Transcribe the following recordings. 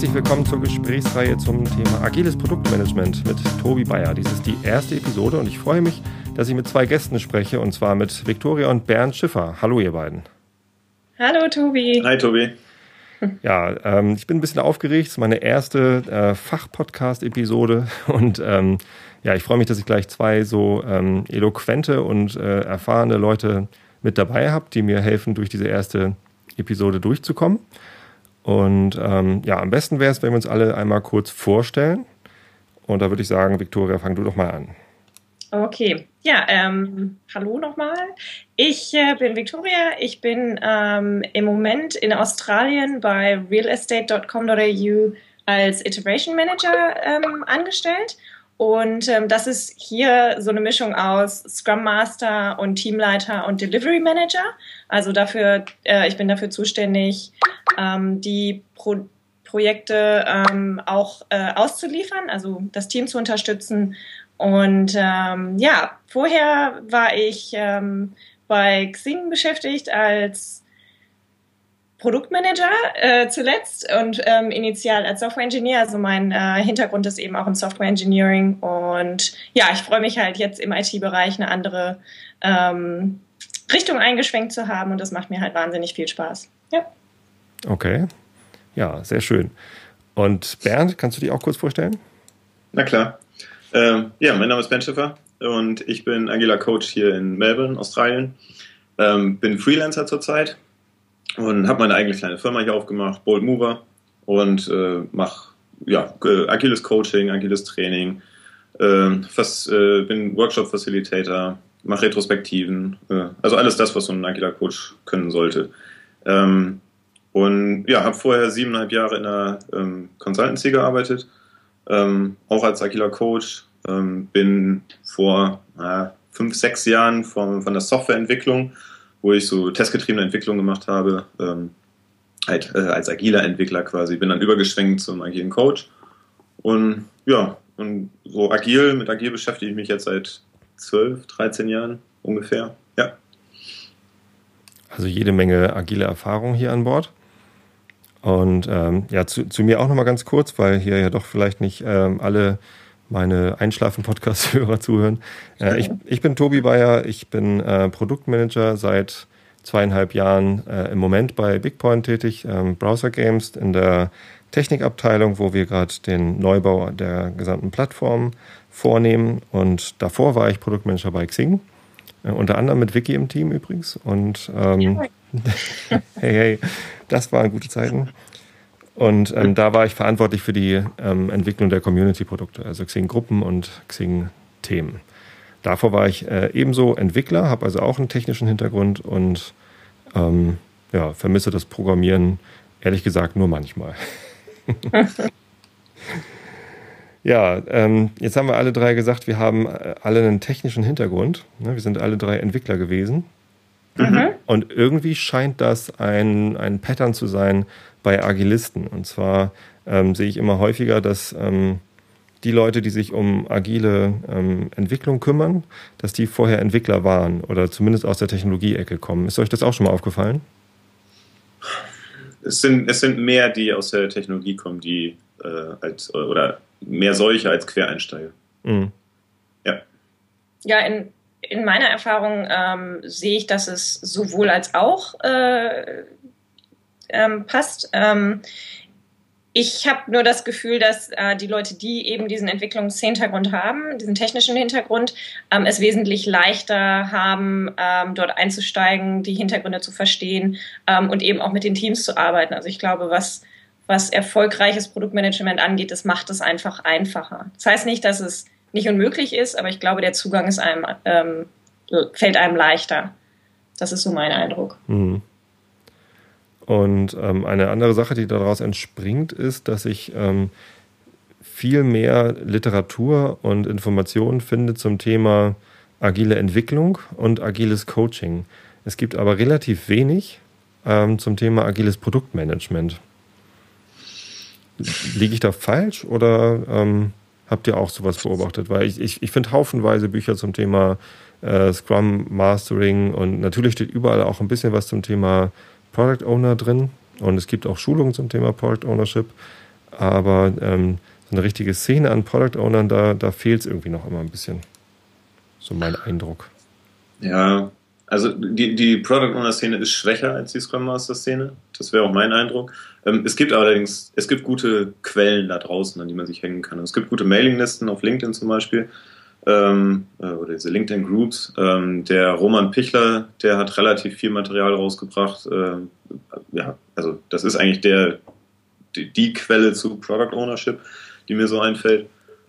Herzlich willkommen zur Gesprächsreihe zum Thema agiles Produktmanagement mit Tobi Bayer. Dies ist die erste Episode und ich freue mich, dass ich mit zwei Gästen spreche und zwar mit Viktoria und Bernd Schiffer. Hallo ihr beiden. Hallo Tobi. Hi Tobi. Ja, ähm, ich bin ein bisschen aufgeregt. Es ist meine erste äh, Fachpodcast-Episode und ähm, ja, ich freue mich, dass ich gleich zwei so ähm, eloquente und äh, erfahrene Leute mit dabei habe, die mir helfen, durch diese erste Episode durchzukommen. Und ähm, ja, am besten wäre es, wenn wir uns alle einmal kurz vorstellen. Und da würde ich sagen, Viktoria, fang du doch mal an. Okay, ja, ähm, hallo nochmal. Ich äh, bin Victoria. Ich bin ähm, im Moment in Australien bei realestate.com.au als Iteration Manager ähm, angestellt. Und ähm, das ist hier so eine Mischung aus Scrum Master und Teamleiter und Delivery Manager. Also dafür, äh, ich bin dafür zuständig, ähm, die Pro Projekte ähm, auch äh, auszuliefern, also das Team zu unterstützen. Und ähm, ja, vorher war ich ähm, bei Xing beschäftigt als Produktmanager äh, zuletzt und ähm, initial als Software Engineer. Also mein äh, Hintergrund ist eben auch im Software Engineering und ja, ich freue mich halt jetzt im IT-Bereich eine andere ähm, Richtung eingeschwenkt zu haben und das macht mir halt wahnsinnig viel Spaß. Ja. Okay, ja, sehr schön. Und Bernd, kannst du dich auch kurz vorstellen? Na klar. Ähm, ja, mein Name ist Ben Schiffer und ich bin agiler Coach hier in Melbourne, Australien. Ähm, bin Freelancer zurzeit und habe meine eigene kleine Firma hier aufgemacht, Bold Mover, und äh, mache ja, agiles Coaching, agiles Training, äh, fast, äh, bin Workshop-Facilitator, mache Retrospektiven, äh, also alles das, was so ein agiler Coach können sollte. Ähm, und ja, habe vorher siebeneinhalb Jahre in einer ähm, Consultancy gearbeitet, ähm, auch als agiler Coach. Ähm, bin vor äh, fünf, sechs Jahren vom, von der Softwareentwicklung wo ich so testgetriebene Entwicklung gemacht habe, ähm, halt, äh, als agiler Entwickler quasi. Bin dann übergeschwenkt zum agilen Coach. Und ja, und so agil, mit agil beschäftige ich mich jetzt seit 12, 13 Jahren ungefähr. Ja. Also jede Menge agile Erfahrung hier an Bord. Und ähm, ja, zu, zu mir auch nochmal ganz kurz, weil hier ja doch vielleicht nicht ähm, alle meine Einschlafen-Podcast-Hörer zuhören. Äh, ich, ich bin Tobi Bayer, ich bin äh, Produktmanager seit zweieinhalb Jahren äh, im Moment bei BigPoint tätig, ähm, Browser Games in der Technikabteilung, wo wir gerade den Neubau der gesamten Plattform vornehmen. Und davor war ich Produktmanager bei Xing, äh, unter anderem mit Vicky im Team übrigens. Und ähm, hey, hey, das waren gute Zeiten. Und ähm, da war ich verantwortlich für die ähm, Entwicklung der Community-Produkte, also Xing-Gruppen und Xing-Themen. Davor war ich äh, ebenso Entwickler, habe also auch einen technischen Hintergrund und ähm, ja, vermisse das Programmieren ehrlich gesagt nur manchmal. ja, ähm, jetzt haben wir alle drei gesagt, wir haben äh, alle einen technischen Hintergrund. Ne? Wir sind alle drei Entwickler gewesen. Mhm. Und irgendwie scheint das ein, ein Pattern zu sein, bei Agilisten. Und zwar ähm, sehe ich immer häufiger, dass ähm, die Leute, die sich um agile ähm, Entwicklung kümmern, dass die vorher Entwickler waren oder zumindest aus der Technologie-Ecke kommen. Ist euch das auch schon mal aufgefallen? Es sind, es sind mehr, die aus der Technologie kommen, die äh, als oder mehr solche als Quereinsteiger. Mhm. Ja. Ja, in, in meiner Erfahrung ähm, sehe ich, dass es sowohl als auch äh, ähm, passt. Ähm, ich habe nur das Gefühl, dass äh, die Leute, die eben diesen Entwicklungshintergrund haben, diesen technischen Hintergrund, ähm, es wesentlich leichter haben, ähm, dort einzusteigen, die Hintergründe zu verstehen ähm, und eben auch mit den Teams zu arbeiten. Also ich glaube, was, was erfolgreiches Produktmanagement angeht, das macht es einfach einfacher. Das heißt nicht, dass es nicht unmöglich ist, aber ich glaube, der Zugang ist einem, ähm, fällt einem leichter. Das ist so mein Eindruck. Mhm. Und ähm, eine andere Sache, die daraus entspringt, ist, dass ich ähm, viel mehr Literatur und Informationen finde zum Thema agile Entwicklung und agiles Coaching. Es gibt aber relativ wenig ähm, zum Thema agiles Produktmanagement. Liege ich da falsch oder ähm, habt ihr auch sowas beobachtet? Weil ich, ich, ich finde haufenweise Bücher zum Thema äh, Scrum Mastering und natürlich steht überall auch ein bisschen was zum Thema Product Owner drin und es gibt auch Schulungen zum Thema Product Ownership. aber ähm, so eine richtige Szene an Product Ownern, da, da fehlt es irgendwie noch immer ein bisschen. So mein Eindruck. Ja, also die, die Product Owner Szene ist schwächer als die Scrum Master Szene. Das wäre auch mein Eindruck. Ähm, es gibt allerdings, es gibt gute Quellen da draußen, an die man sich hängen kann. Es gibt gute Mailinglisten auf LinkedIn zum Beispiel. Ähm, äh, oder diese LinkedIn Groups. Ähm, der Roman Pichler, der hat relativ viel Material rausgebracht. Ähm, ja, also das ist eigentlich der, die, die, Quelle zu Product Ownership, die mir so einfällt.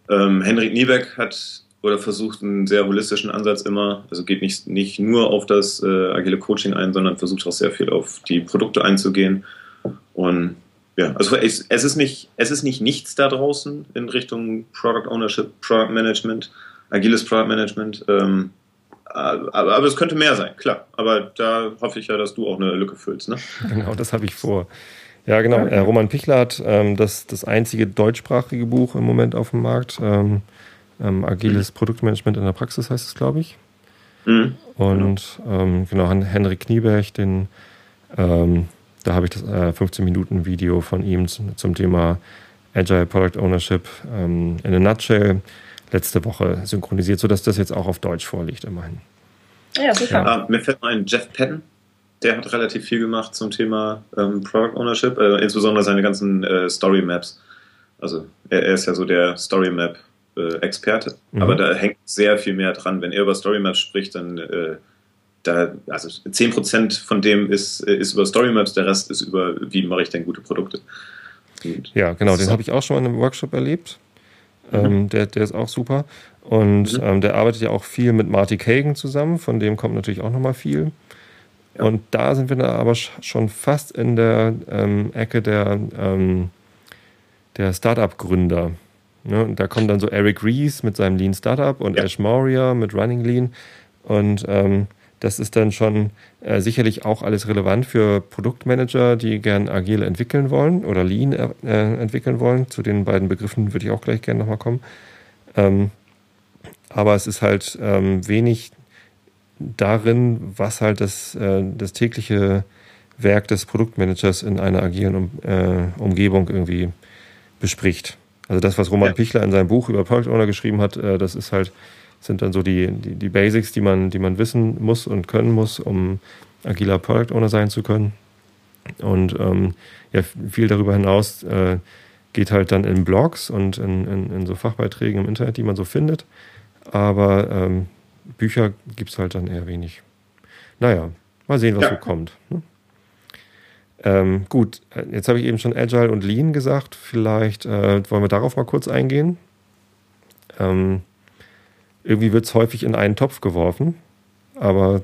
Ähm, Henrik Niebeck hat oder versucht einen sehr holistischen Ansatz immer, also geht nicht, nicht nur auf das äh, agile Coaching ein, sondern versucht auch sehr viel auf die Produkte einzugehen. Und ja, also es, es, ist nicht, es ist nicht nichts da draußen in Richtung Product Ownership, Product Management, agiles Product Management. Ähm, aber, aber es könnte mehr sein, klar. Aber da hoffe ich ja, dass du auch eine Lücke füllst. Ne? Genau, das habe ich vor. Ja, genau. Äh, Roman Pichler hat ähm, das, das einzige deutschsprachige Buch im Moment auf dem Markt. Ähm, ähm, agiles mhm. Produktmanagement in der Praxis heißt es, glaube ich. Mhm. Und ähm, genau, Henrik Knieberg, den, ähm, da habe ich das äh, 15-Minuten-Video von ihm zum, zum, Thema Agile Product Ownership ähm, in a Nutshell letzte Woche synchronisiert, sodass das jetzt auch auf Deutsch vorliegt, immerhin. Ja, super. Ja. Mir fällt mal ein Jeff Patton, der hat relativ viel gemacht zum Thema ähm, Product Ownership, äh, insbesondere seine ganzen äh, Story Maps. Also er, er, ist ja so der Story Map äh, Experte, mhm. aber da hängt sehr viel mehr dran. Wenn er über Story Maps spricht, dann äh, da, also 10% von dem ist, äh, ist über Story Maps, der Rest ist über, wie mache ich denn gute Produkte. Und ja, genau, den habe ich auch schon mal in einem Workshop erlebt. Mhm. Ähm, der, der ist auch super. Und mhm. ähm, der arbeitet ja auch viel mit Marty Kagan zusammen, von dem kommt natürlich auch nochmal viel. Ja. Und da sind wir dann aber schon fast in der ähm, Ecke der, ähm, der Startup-Gründer. Ne? Und da kommt dann so Eric Rees mit seinem Lean Startup und ja. Ash Moria mit Running Lean. Und ähm, das ist dann schon äh, sicherlich auch alles relevant für Produktmanager, die gern agil entwickeln wollen oder Lean äh, entwickeln wollen. Zu den beiden Begriffen würde ich auch gleich gerne nochmal kommen. Ähm, aber es ist halt ähm, wenig darin, was halt das, äh, das tägliche Werk des Produktmanagers in einer agilen um, äh, Umgebung irgendwie bespricht. Also das, was Roman ja. Pichler in seinem Buch über Product Owner geschrieben hat, äh, das ist halt, sind dann so die, die, die, Basics, die man, die man wissen muss und können muss, um agiler Product Owner sein zu können. Und ähm, ja, viel darüber hinaus äh, geht halt dann in Blogs und in, in, in, so Fachbeiträgen im Internet, die man so findet. Aber ähm, Bücher gibt es halt dann eher wenig. Naja, mal sehen, was ja. so kommt. Ne? Ähm, gut, äh, jetzt habe ich eben schon Agile und Lean gesagt. Vielleicht äh, wollen wir darauf mal kurz eingehen. Ähm, irgendwie wird es häufig in einen Topf geworfen, aber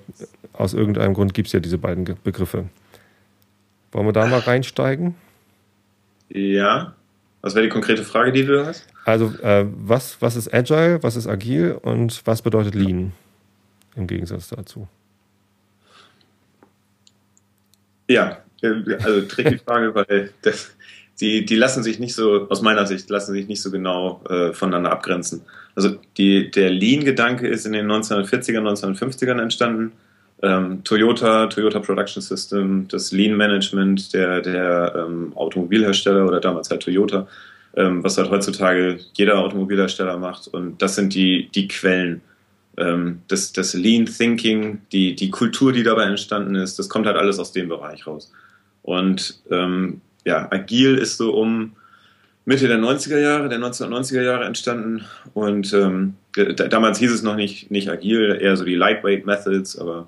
aus irgendeinem Grund gibt es ja diese beiden Begriffe. Wollen wir da mal reinsteigen? Ja. Was wäre die konkrete Frage, die du hast? Also, äh, was, was ist Agile, was ist Agil und was bedeutet Lean im Gegensatz dazu? Ja, also tricky Frage, weil das, die, die lassen sich nicht so, aus meiner Sicht, lassen sich nicht so genau äh, voneinander abgrenzen. Also die, der Lean-Gedanke ist in den 1940er, 1950ern entstanden. Ähm, Toyota, Toyota Production System, das Lean-Management der, der ähm, Automobilhersteller oder damals halt Toyota, ähm, was halt heutzutage jeder Automobilhersteller macht. Und das sind die, die Quellen ähm, das, das Lean Thinking, die, die Kultur, die dabei entstanden ist, das kommt halt alles aus dem Bereich raus. Und ähm, ja, agil ist so um Mitte der 90er Jahre, der 1990er Jahre entstanden. Und ähm, damals hieß es noch nicht, nicht agil, eher so die Lightweight Methods, aber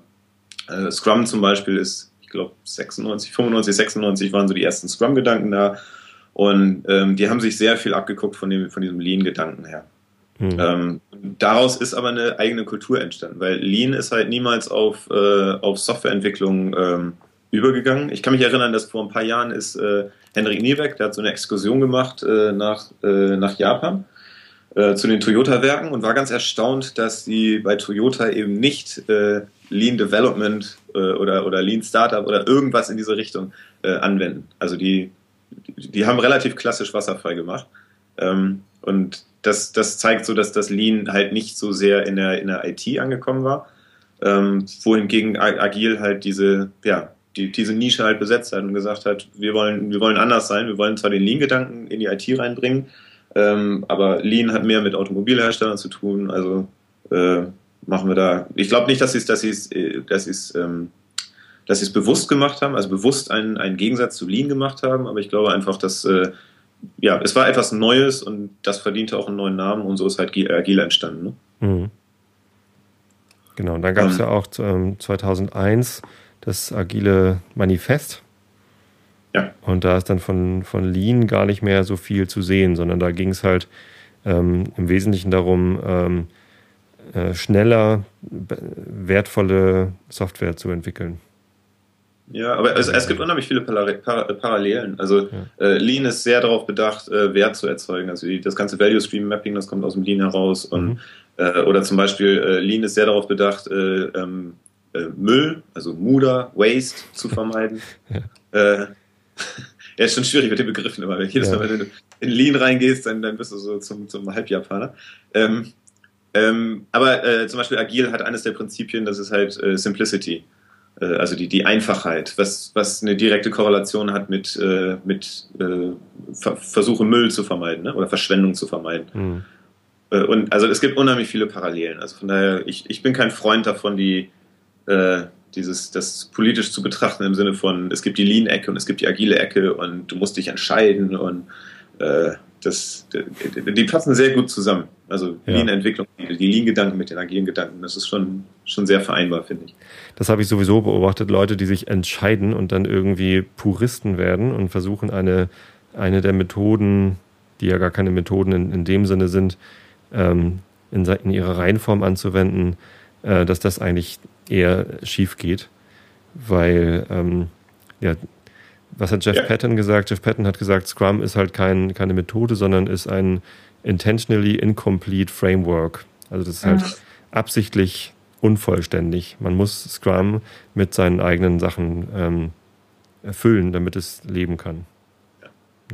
äh, Scrum zum Beispiel ist, ich glaube, 96, 95, 96 waren so die ersten Scrum-Gedanken da. Und ähm, die haben sich sehr viel abgeguckt von, dem, von diesem Lean-Gedanken her. Mhm. Ähm, daraus ist aber eine eigene Kultur entstanden, weil Lean ist halt niemals auf, äh, auf Softwareentwicklung ähm, übergegangen. Ich kann mich erinnern, dass vor ein paar Jahren ist äh, Henrik Niebeck, der hat so eine Exkursion gemacht äh, nach, äh, nach Japan äh, zu den Toyota-Werken und war ganz erstaunt, dass sie bei Toyota eben nicht äh, Lean Development äh, oder, oder Lean Startup oder irgendwas in diese Richtung äh, anwenden. Also die, die haben relativ klassisch wasserfrei gemacht. Ähm, und das, das zeigt so, dass das Lean halt nicht so sehr in der, in der IT angekommen war. Ähm, wohingegen Agil halt diese, ja, die, diese Nische halt besetzt hat und gesagt hat, wir wollen, wir wollen anders sein, wir wollen zwar den Lean-Gedanken in die IT reinbringen, ähm, aber Lean hat mehr mit Automobilherstellern zu tun, also äh, machen wir da. Ich glaube nicht, dass sie es, dass es, äh, dass es, ähm, dass sie es bewusst gemacht haben, also bewusst einen, einen Gegensatz zu Lean gemacht haben, aber ich glaube einfach, dass äh, ja, es war etwas Neues und das verdiente auch einen neuen Namen und so ist halt Agile entstanden. Ne? Mhm. Genau, und dann gab es ähm, ja auch ähm, 2001 das Agile Manifest. Ja. Und da ist dann von, von Lean gar nicht mehr so viel zu sehen, sondern da ging es halt ähm, im Wesentlichen darum, ähm, äh, schneller wertvolle Software zu entwickeln. Ja, aber es, es gibt unheimlich viele Parallelen. Also ja. äh, Lean ist sehr darauf bedacht, äh, Wert zu erzeugen. Also die, das ganze Value Stream Mapping, das kommt aus dem Lean heraus. Und, mhm. äh, oder zum Beispiel äh, Lean ist sehr darauf bedacht, äh, ähm, äh, Müll, also Muda, Waste zu vermeiden. ja. ja, ist schon schwierig mit den Begriffen, aber jedes ja. Mal, wenn du in Lean reingehst, dann, dann bist du so zum, zum Halbjapaner. Ähm, ähm, aber äh, zum Beispiel Agil hat eines der Prinzipien, das ist halt äh, Simplicity, äh, also die, die Einfachheit, was, was eine direkte Korrelation hat mit, äh, mit äh, Ver Versuche Müll zu vermeiden ne? oder Verschwendung zu vermeiden. Mhm. Äh, und also es gibt unheimlich viele Parallelen. Also von daher, ich, ich bin kein Freund davon, die äh, dieses das politisch zu betrachten im Sinne von es gibt die Lean-Ecke und es gibt die agile Ecke und du musst dich entscheiden und äh, das, die, die passen sehr gut zusammen. Also ja. Lean-Entwicklung, die Lean-Gedanken mit den agilen Gedanken, das ist schon, schon sehr vereinbar, finde ich. Das habe ich sowieso beobachtet, Leute, die sich entscheiden und dann irgendwie Puristen werden und versuchen, eine, eine der Methoden, die ja gar keine Methoden in, in dem Sinne sind, ähm, in, in ihrer Reihenform anzuwenden, äh, dass das eigentlich eher schief geht. Weil, ähm, ja, was hat Jeff ja. Patton gesagt? Jeff Patton hat gesagt, Scrum ist halt kein, keine Methode, sondern ist ein intentionally incomplete framework. Also das ist halt mhm. absichtlich unvollständig. Man muss Scrum mit seinen eigenen Sachen ähm, erfüllen, damit es leben kann.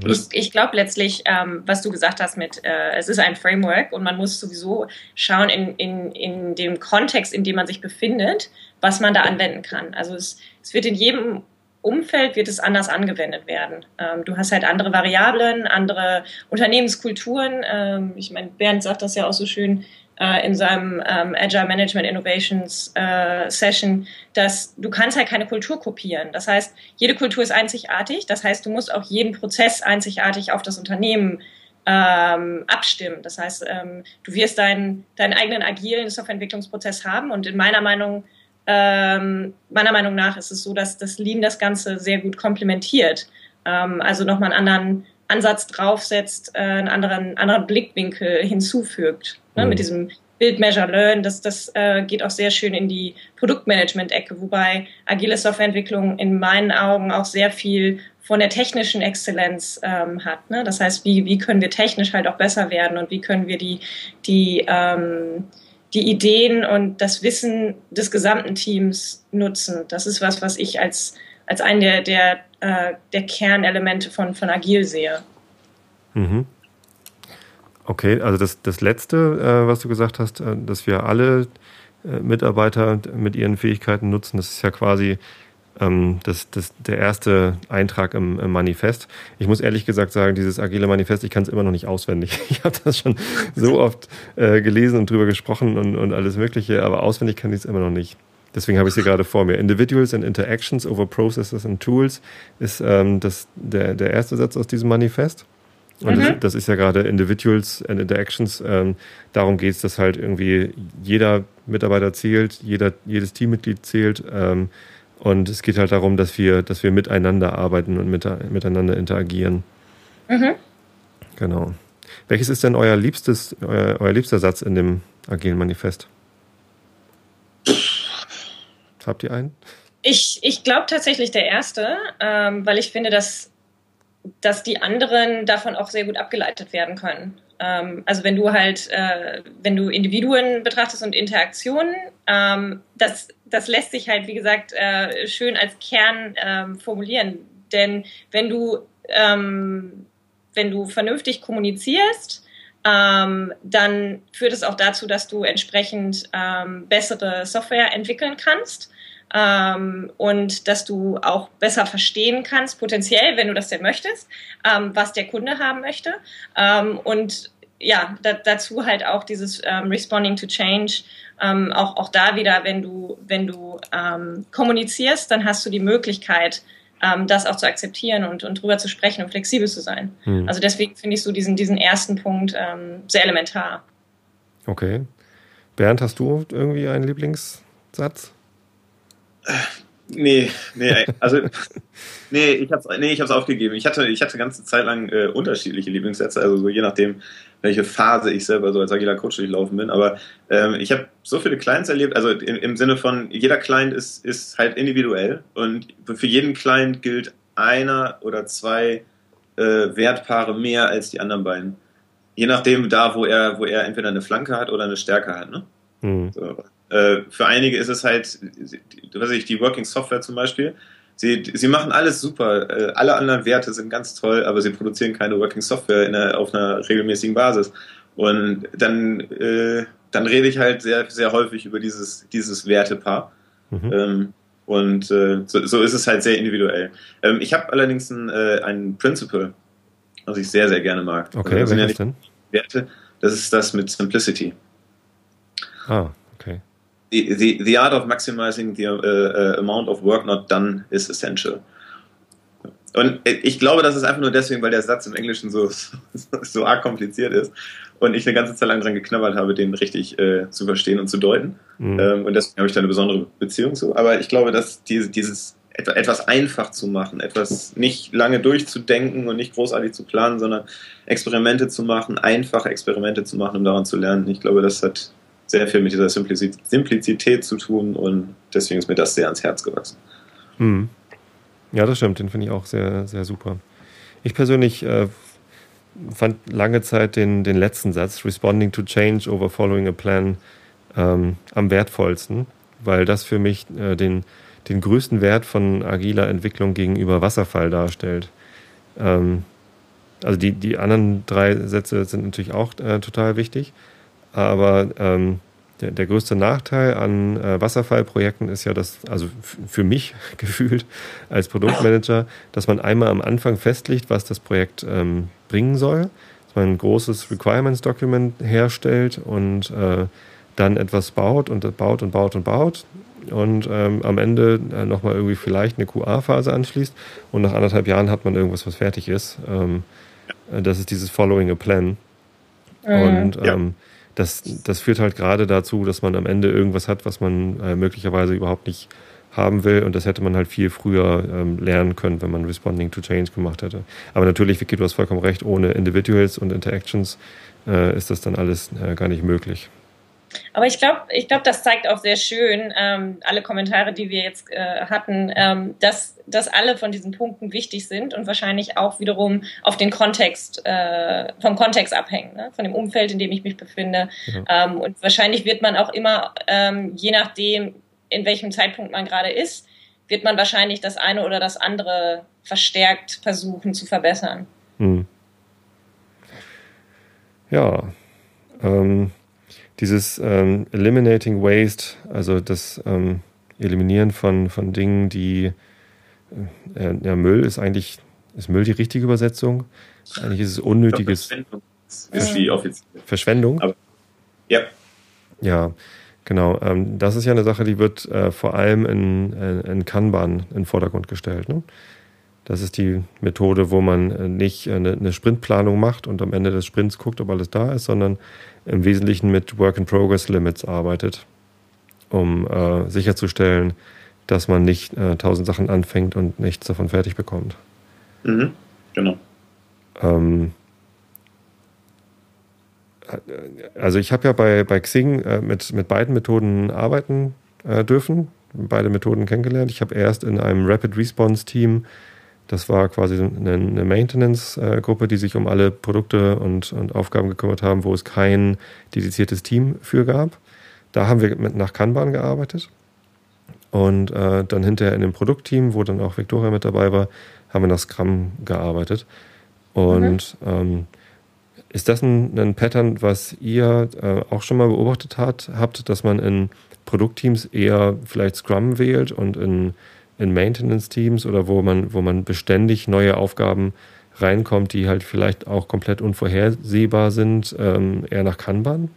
Ich, ich glaube letztlich, ähm, was du gesagt hast mit, äh, es ist ein Framework und man muss sowieso schauen in, in, in dem Kontext, in dem man sich befindet, was man da anwenden kann. Also es, es wird in jedem Umfeld wird es anders angewendet werden. Ähm, du hast halt andere Variablen, andere Unternehmenskulturen. Ähm, ich meine, Bernd sagt das ja auch so schön, in seinem ähm, Agile Management Innovations äh, Session, dass du kannst halt keine Kultur kopieren. Das heißt, jede Kultur ist einzigartig. Das heißt, du musst auch jeden Prozess einzigartig auf das Unternehmen ähm, abstimmen. Das heißt, ähm, du wirst deinen, deinen eigenen agilen Softwareentwicklungsprozess haben und in meiner Meinung ähm, meiner Meinung nach ist es so, dass das Lean das Ganze sehr gut komplementiert. Ähm, also nochmal einen anderen Ansatz draufsetzt, äh, einen anderen, anderen Blickwinkel hinzufügt. Ne, mhm. Mit diesem Build, Measure, Learn, das, das äh, geht auch sehr schön in die Produktmanagement-Ecke, wobei agile Softwareentwicklung in meinen Augen auch sehr viel von der technischen Exzellenz ähm, hat. Ne? Das heißt, wie, wie können wir technisch halt auch besser werden und wie können wir die, die, ähm, die Ideen und das Wissen des gesamten Teams nutzen. Das ist was, was ich als, als einen der, der, äh, der Kernelemente von, von Agil sehe. Mhm. Okay, also das, das Letzte, äh, was du gesagt hast, äh, dass wir alle äh, Mitarbeiter mit ihren Fähigkeiten nutzen, das ist ja quasi ähm, das, das, der erste Eintrag im, im Manifest. Ich muss ehrlich gesagt sagen, dieses agile Manifest, ich kann es immer noch nicht auswendig. Ich habe das schon so oft äh, gelesen und drüber gesprochen und, und alles Mögliche, aber auswendig kann ich es immer noch nicht. Deswegen habe ich sie gerade vor mir. Individuals and Interactions over Processes and Tools ist ähm, das, der, der erste Satz aus diesem Manifest. Und mhm. das, das, ist ja gerade Individuals and Interactions. Ähm, darum geht es, dass halt irgendwie jeder Mitarbeiter zählt, jeder, jedes Teammitglied zählt. Ähm, und es geht halt darum, dass wir, dass wir miteinander arbeiten und mit, miteinander interagieren. Mhm. Genau. Welches ist denn euer liebstes, euer, euer liebster Satz in dem agilen Manifest? Habt ihr einen? Ich, ich glaube tatsächlich der erste, ähm, weil ich finde, dass dass die anderen davon auch sehr gut abgeleitet werden können. Ähm, also wenn du halt, äh, wenn du Individuen betrachtest und Interaktionen, ähm, das, das lässt sich halt, wie gesagt, äh, schön als Kern ähm, formulieren. Denn wenn du, ähm, wenn du vernünftig kommunizierst, ähm, dann führt es auch dazu, dass du entsprechend ähm, bessere Software entwickeln kannst ähm, und dass du auch besser verstehen kannst, potenziell, wenn du das denn möchtest, ähm, was der Kunde haben möchte. Ähm, und ja, da, dazu halt auch dieses ähm, Responding to Change. Ähm, auch, auch da wieder, wenn du, wenn du ähm, kommunizierst, dann hast du die Möglichkeit, das auch zu akzeptieren und, und drüber zu sprechen und flexibel zu sein. Hm. Also deswegen finde ich so diesen, diesen ersten Punkt sehr elementar. Okay. Bernd, hast du irgendwie einen Lieblingssatz? Nee, nee, also nee, ich hab's, nee, ich hab's aufgegeben. Ich hatte, ich hatte ganze Zeit lang äh, unterschiedliche Lieblingssätze, also so je nachdem, welche Phase ich selber so als agiler Coach durchlaufen bin. Aber ähm, ich habe so viele Clients erlebt, also im, im Sinne von jeder Client ist, ist halt individuell und für jeden Client gilt einer oder zwei äh, Wertpaare mehr als die anderen beiden. Je nachdem da, wo er, wo er entweder eine Flanke hat oder eine Stärke hat. Ne? Mhm. So. Äh, für einige ist es halt, was ich, die Working Software zum Beispiel. Sie, sie machen alles super, äh, alle anderen Werte sind ganz toll, aber sie produzieren keine Working Software einer, auf einer regelmäßigen Basis. Und dann, äh, dann rede ich halt sehr, sehr häufig über dieses, dieses Wertepaar. Mhm. Ähm, und äh, so, so ist es halt sehr individuell. Ähm, ich habe allerdings ein, äh, ein Principle, was ich sehr, sehr gerne mag. Okay, also, welches ja denn? Werte, das ist das mit Simplicity. Ah, the, the, the art of maximizing the uh, uh, amount of work not done is essential. Und ich glaube, das ist einfach nur deswegen, weil der Satz im Englischen so, so arg kompliziert ist und ich eine ganze Zeit lang dran geknabbert habe, den richtig äh, zu verstehen und zu deuten. Mhm. Ähm, und deswegen habe ich da eine besondere Beziehung zu. Aber ich glaube, dass diese, dieses etwas einfach zu machen, etwas nicht lange durchzudenken und nicht großartig zu planen, sondern Experimente zu machen, einfache Experimente zu machen, um daran zu lernen. Ich glaube, das hat sehr viel mit dieser Simplizität zu tun und deswegen ist mir das sehr ans Herz gewachsen. Hm. Ja, das stimmt, den finde ich auch sehr, sehr super. Ich persönlich äh, fand lange Zeit den, den letzten Satz, Responding to Change over Following a Plan, ähm, am wertvollsten, weil das für mich äh, den, den größten Wert von agiler Entwicklung gegenüber Wasserfall darstellt. Ähm, also die, die anderen drei Sätze sind natürlich auch äh, total wichtig. Aber ähm, der, der, größte Nachteil an äh, Wasserfallprojekten ist ja, dass, also für mich gefühlt als Produktmanager, dass man einmal am Anfang festlegt, was das Projekt ähm, bringen soll, dass man ein großes Requirements Document herstellt und äh, dann etwas baut und baut und baut und baut und ähm, am Ende äh, nochmal irgendwie vielleicht eine QA-Phase anschließt und nach anderthalb Jahren hat man irgendwas, was fertig ist. Ähm, äh, das ist dieses Following a Plan. Mhm. Und ja. Das, das führt halt gerade dazu, dass man am Ende irgendwas hat, was man äh, möglicherweise überhaupt nicht haben will. Und das hätte man halt viel früher ähm, lernen können, wenn man Responding to Change gemacht hätte. Aber natürlich, Vicky, du hast vollkommen recht, ohne Individuals und Interactions äh, ist das dann alles äh, gar nicht möglich. Aber ich glaube, ich glaube, das zeigt auch sehr schön, ähm, alle Kommentare, die wir jetzt äh, hatten, ähm, dass, dass alle von diesen Punkten wichtig sind und wahrscheinlich auch wiederum auf den Kontext, äh, vom Kontext abhängen, ne? von dem Umfeld, in dem ich mich befinde. Ja. Ähm, und wahrscheinlich wird man auch immer, ähm, je nachdem, in welchem Zeitpunkt man gerade ist, wird man wahrscheinlich das eine oder das andere verstärkt versuchen zu verbessern. Hm. Ja. Ähm, dieses ähm, Eliminating Waste, also das ähm, Eliminieren von, von Dingen, die äh, ja, Müll ist eigentlich, ist Müll die richtige Übersetzung? Eigentlich ist es unnötiges. Verschwendung ist die offizielle. Verschwendung? Aber, ja. Ja, genau. Ähm, das ist ja eine Sache, die wird äh, vor allem in, äh, in Kanban in den Vordergrund gestellt. Ne? Das ist die Methode, wo man äh, nicht eine, eine Sprintplanung macht und am Ende des Sprints guckt, ob alles da ist, sondern im Wesentlichen mit Work-in-Progress-Limits arbeitet, um äh, sicherzustellen, dass man nicht äh, tausend Sachen anfängt und nichts davon fertig bekommt. Mhm, genau. Ähm, äh, also ich habe ja bei, bei Xing äh, mit, mit beiden Methoden arbeiten äh, dürfen, beide Methoden kennengelernt. Ich habe erst in einem Rapid Response Team das war quasi eine, eine Maintenance-Gruppe, die sich um alle Produkte und, und, Aufgaben gekümmert haben, wo es kein dediziertes Team für gab. Da haben wir mit nach Kanban gearbeitet. Und äh, dann hinterher in dem Produktteam, wo dann auch Victoria mit dabei war, haben wir nach Scrum gearbeitet. Und mhm. ähm, ist das ein, ein, Pattern, was ihr äh, auch schon mal beobachtet hat, habt, dass man in Produktteams eher vielleicht Scrum wählt und in, in Maintenance-Teams oder wo man, wo man beständig neue Aufgaben reinkommt, die halt vielleicht auch komplett unvorhersehbar sind, ähm, eher nach Kanban?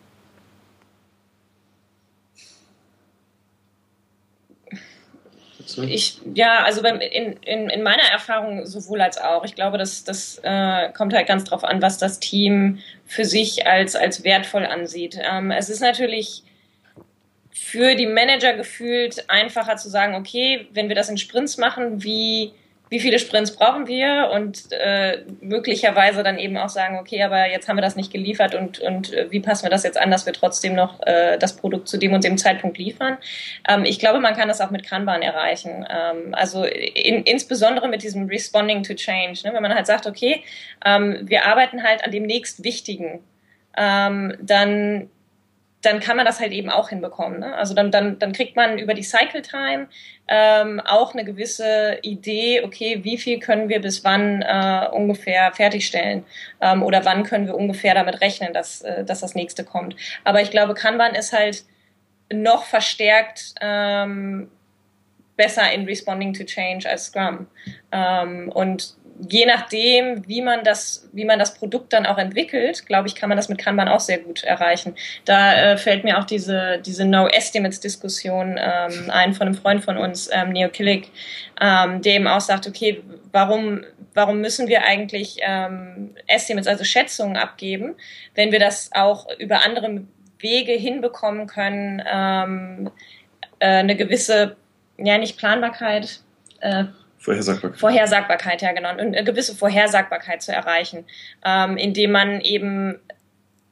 Ich, ja, also beim, in, in, in meiner Erfahrung sowohl als auch. Ich glaube, das, das äh, kommt halt ganz drauf an, was das Team für sich als, als wertvoll ansieht. Ähm, es ist natürlich für die Manager gefühlt einfacher zu sagen, okay, wenn wir das in Sprints machen, wie wie viele Sprints brauchen wir und äh, möglicherweise dann eben auch sagen, okay, aber jetzt haben wir das nicht geliefert und, und äh, wie passen wir das jetzt an, dass wir trotzdem noch äh, das Produkt zu dem und dem Zeitpunkt liefern. Ähm, ich glaube, man kann das auch mit Kanban erreichen. Ähm, also in, insbesondere mit diesem Responding to Change, ne? wenn man halt sagt, okay, ähm, wir arbeiten halt an dem nächstwichtigen, ähm, dann dann kann man das halt eben auch hinbekommen. Ne? Also dann, dann, dann kriegt man über die Cycle Time ähm, auch eine gewisse Idee, okay, wie viel können wir bis wann äh, ungefähr fertigstellen ähm, oder wann können wir ungefähr damit rechnen, dass, äh, dass das nächste kommt. Aber ich glaube, Kanban ist halt noch verstärkt ähm, besser in Responding to Change als Scrum. Ähm, und je nachdem, wie man das, wie man das Produkt dann auch entwickelt, glaube ich, kann man das mit Kanban auch sehr gut erreichen. Da äh, fällt mir auch diese, diese No-Estimates-Diskussion ähm, ein von einem Freund von uns, ähm, Neo Killick, ähm, der eben auch sagt, okay, warum, warum müssen wir eigentlich ähm, Estimates, also Schätzungen abgeben, wenn wir das auch über andere Wege hinbekommen können, ähm, äh, eine gewisse, ja nicht Planbarkeit, äh, Vorhersagbarkeit. Vorhersagbarkeit, ja genau. Und eine gewisse Vorhersagbarkeit zu erreichen, ähm, indem man eben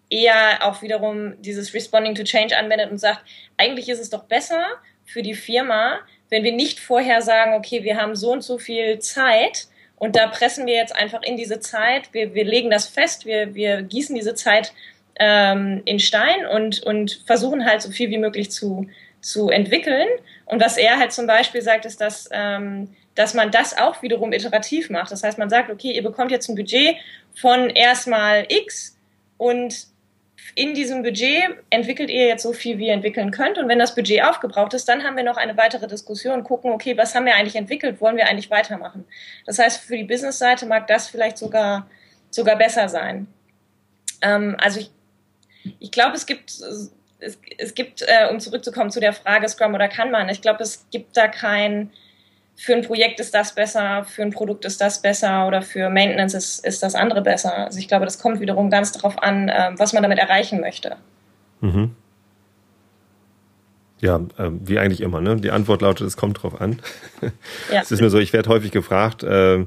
eher auch wiederum dieses Responding to Change anwendet und sagt, eigentlich ist es doch besser für die Firma, wenn wir nicht vorher sagen, okay, wir haben so und so viel Zeit und da pressen wir jetzt einfach in diese Zeit, wir, wir legen das fest, wir, wir gießen diese Zeit ähm, in Stein und, und versuchen halt so viel wie möglich zu, zu entwickeln. Und was er halt zum Beispiel sagt, ist, dass ähm, dass man das auch wiederum iterativ macht. Das heißt, man sagt, okay, ihr bekommt jetzt ein Budget von erstmal X und in diesem Budget entwickelt ihr jetzt so viel, wie ihr entwickeln könnt. Und wenn das Budget aufgebraucht ist, dann haben wir noch eine weitere Diskussion, gucken, okay, was haben wir eigentlich entwickelt, wollen wir eigentlich weitermachen. Das heißt, für die Business-Seite mag das vielleicht sogar, sogar besser sein. Ähm, also ich, ich glaube, es gibt, es, es gibt, äh, um zurückzukommen zu der Frage Scrum oder Kanban, ich glaube, es gibt da kein, für ein Projekt ist das besser, für ein Produkt ist das besser oder für Maintenance ist, ist das andere besser. Also ich glaube, das kommt wiederum ganz darauf an, äh, was man damit erreichen möchte. Mhm. Ja, äh, wie eigentlich immer. Ne? Die Antwort lautet, es kommt drauf an. Ja. es ist nur so, ich werde häufig gefragt, äh,